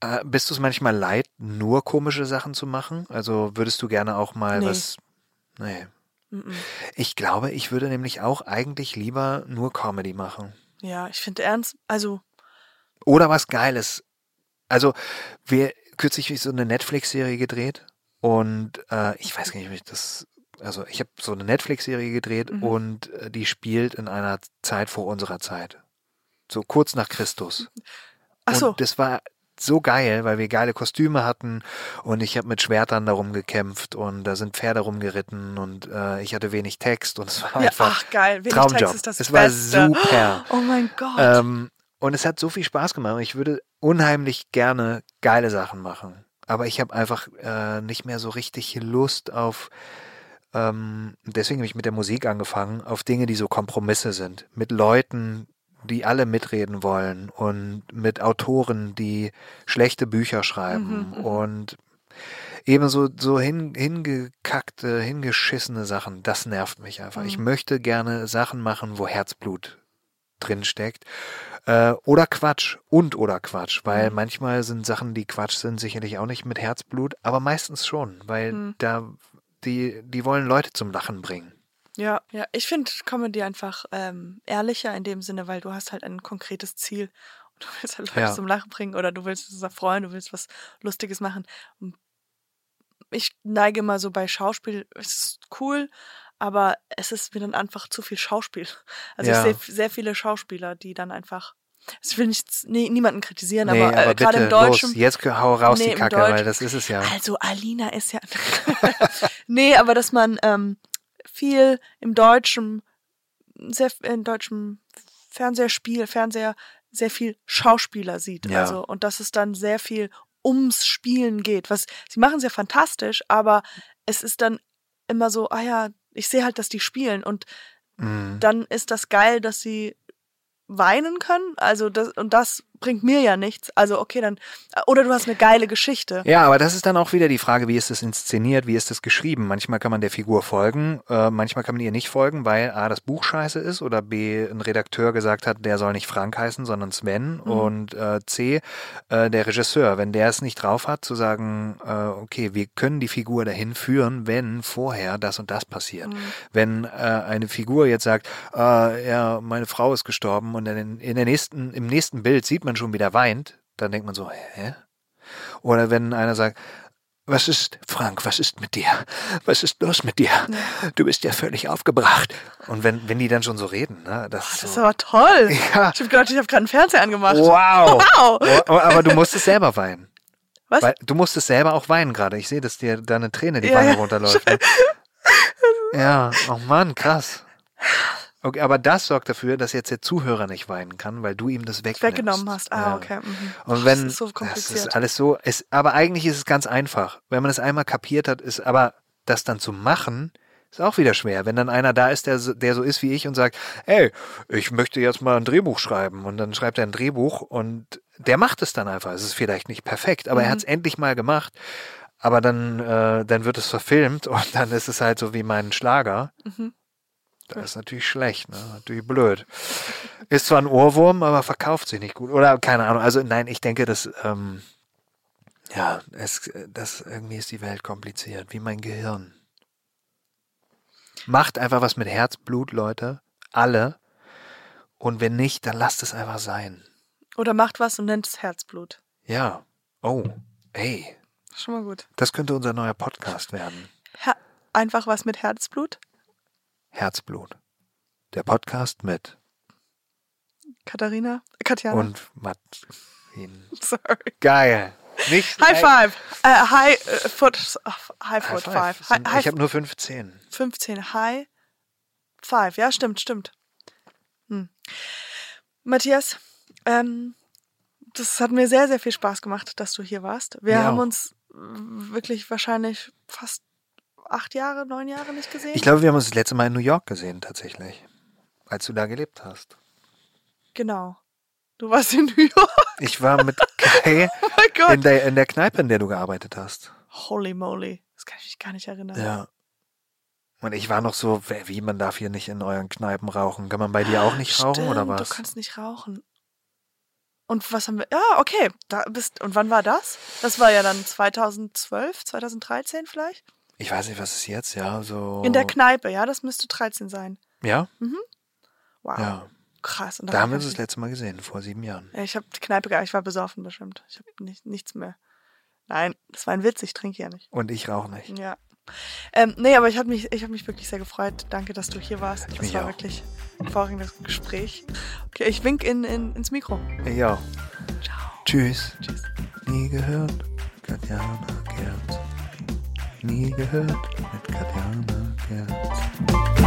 äh, bist du es manchmal leid, nur komische Sachen zu machen? Also würdest du gerne auch mal Nee. was. Nee. Mm-mm. Ich glaube, ich würde nämlich auch eigentlich lieber nur Comedy machen. Ja, ich finde ernst, also, Oder was Geiles. Also, wir kürzlich so eine Netflix-Serie gedreht und äh, ich weiß gar nicht, wie ich das. Also, ich habe so eine Netflix-Serie gedreht Mhm. und äh, die spielt in einer Zeit vor unserer Zeit. So kurz nach Christus. ach so, Und das war so geil, weil wir geile Kostüme hatten und ich habe mit Schwertern darum gekämpft und da sind Pferde rumgeritten und äh, ich hatte wenig Text und es war ja, einfach ach geil, wenig Traumjob. Text ist das es war Beste. super. Oh mein Gott. Ähm, und es hat so viel Spaß gemacht. und Ich würde unheimlich gerne geile Sachen machen. Aber ich habe einfach äh, nicht mehr so richtig Lust auf, ähm, deswegen habe ich mit der Musik angefangen, auf Dinge, die so Kompromisse sind. Mit Leuten, die alle mitreden wollen und mit Autoren, die schlechte Bücher schreiben Mhm, mhm. und eben so, so hin, hingekackte, hingeschissene Sachen. Das nervt mich einfach. Ich Mhm. möchte gerne Sachen machen, wo Herzblut drin steckt. Äh, oder Quatsch und oder Quatsch, weil Mhm. manchmal sind Sachen, die Quatsch sind, sicherlich auch nicht mit Herzblut, aber meistens schon, weil Mhm. da die, die wollen Leute zum Lachen bringen. Ja, ja, ich finde Comedy einfach ähm, ehrlicher in dem Sinne, weil du hast halt ein konkretes Ziel und du willst halt Leute Ja. zum Lachen bringen oder du willst es erfreuen, du willst was Lustiges machen. Und ich neige immer so bei Schauspiel, es ist cool, aber es ist mir dann einfach zu viel Schauspiel. Also Ja. ich sehe sehr viele Schauspieler, die dann einfach, ich will nicht, nee, niemanden kritisieren, nee, aber, äh, gerade bitte, im Deutschen. los, jetzt hau raus Nee, die Kacke, weil das ist es ja. Also Alina ist ja. nee, aber dass man ähm, viel im deutschen, sehr im deutschen Fernsehspiel, Fernseher sehr viel Schauspieler sieht. Ja. Also und dass es dann sehr viel ums Spielen geht. Was sie machen es ja fantastisch, aber es ist dann immer so, ah ja, ich sehe halt, dass die spielen und Mhm. dann ist das geil, dass sie weinen können. Also das und das bringt mir ja nichts. Also okay, dann oder du hast eine geile Geschichte. Ja, aber das ist dann auch wieder die Frage, wie ist es inszeniert, wie ist es geschrieben? Manchmal kann man der Figur folgen, äh, manchmal kann man ihr nicht folgen, weil A, das Buch scheiße ist oder B, ein Redakteur gesagt hat, der soll nicht Frank heißen, sondern Sven und äh, C, äh, der Regisseur, wenn der es nicht drauf hat, zu sagen, äh, okay, wir können die Figur dahin führen, wenn vorher das und das passiert. Wenn äh, eine Figur jetzt sagt, äh, ja, meine Frau ist gestorben und in, in der nächsten, im nächsten Bild sieht man schon wieder weint, dann denkt man so, hä? Oder wenn einer sagt, was ist, Frank, was ist mit dir? Was ist los mit dir? Du bist ja völlig aufgebracht. Und wenn, wenn die dann schon so reden, ne, das, Das ist ist so, aber toll. Ja. Ich habe gedacht, ich habe gerade einen Fernseher angemacht. wow. Wow. Oh, Aber du musstest selber weinen. Was? Weil, du musstest selber auch weinen gerade. Ich sehe, dass dir da eine Träne die Ja, Wange ja. runterläuft. Ne? ja, oh Mann, krass. Okay, aber das sorgt dafür, dass jetzt der Zuhörer nicht weinen kann, weil du ihm das wegnimmst. weggenommen hast. Ah, okay. Mhm. Und wenn das ist so das kompliziert. ist alles so, es, aber eigentlich ist es ganz einfach. Wenn man es einmal kapiert hat, ist aber das dann zu machen, ist auch wieder schwer. Wenn dann einer da ist, der, so- der so ist wie ich und sagt, ey, ich möchte jetzt mal ein Drehbuch schreiben und dann schreibt er ein Drehbuch und der macht es dann einfach. Es ist vielleicht nicht perfekt, aber er Mhm. hat es endlich mal gemacht. Aber dann, äh, dann wird es verfilmt und dann ist es halt so wie mein Schlager. Mhm. Das ist natürlich schlecht, ne? natürlich blöd. Ist zwar ein Ohrwurm, aber verkauft sich nicht gut. Oder keine Ahnung. Also nein, ich denke, dass ähm, Ja, es, das irgendwie ist die Welt kompliziert, wie mein Gehirn. Macht einfach was mit Herzblut, Leute. Alle. Und wenn nicht, dann lasst es einfach sein. Oder macht was und nennt es Herzblut. Ja. Oh, ey. Schon mal gut. Das könnte unser neuer Podcast werden. Her einfach was mit Herzblut. Herzblut. Der Podcast mit Katharina, Katjana. und Martin. Sorry. Geil. Nicht High five. Äh, high äh, foot. äh, High foot five. five. High, Ich habe nur 15. 15. High five. Ja, stimmt, stimmt. Hm. Matthias, ähm, das hat mir sehr, sehr viel Spaß gemacht, dass du hier warst. Wir Mir haben auch. uns wirklich wahrscheinlich fast acht Jahre, neun Jahre nicht gesehen. Ich glaube, wir haben uns das letzte Mal in New York gesehen, tatsächlich. Als du da gelebt hast. genau. Du warst in New York. Ich war mit Kai Oh in der, in der Kneipe, in der du gearbeitet hast. Holy moly. Das kann ich mich gar nicht erinnern. Ja. Und ich war noch so, wie, man darf hier nicht in euren Kneipen rauchen. Kann man bei dir auch nicht rauchen oder Stimmt, was? Du kannst nicht rauchen. Und was haben wir? Ja, okay. Da bist, und wann war das? Das war ja dann 2012, 2013 vielleicht? Ich weiß nicht, was ist jetzt, ja, so. In der Kneipe, ja, das müsste 13 sein. Ja? Wow. Ja. Krass. Da haben wir uns das letzte Mal gesehen, vor sieben Jahren. Ja, ich habe die Kneipe gar ich war besoffen bestimmt. Ich habe nicht, nichts mehr. Nein, das war ein Witz, ich trinke ja nicht. Und ich rauche nicht. Ja. Ähm, nee, aber ich habe mich, ich hab mich wirklich sehr gefreut. Danke, dass du hier warst. Ich das war auch. wirklich ein hervorragendes Gespräch. Okay, ich wink in, in, ins Mikro. Ja. Ciao. Tschüss. Tschüss. Nie gehört, Katjana Gerz. Nie gehört mit Katjana Gerz.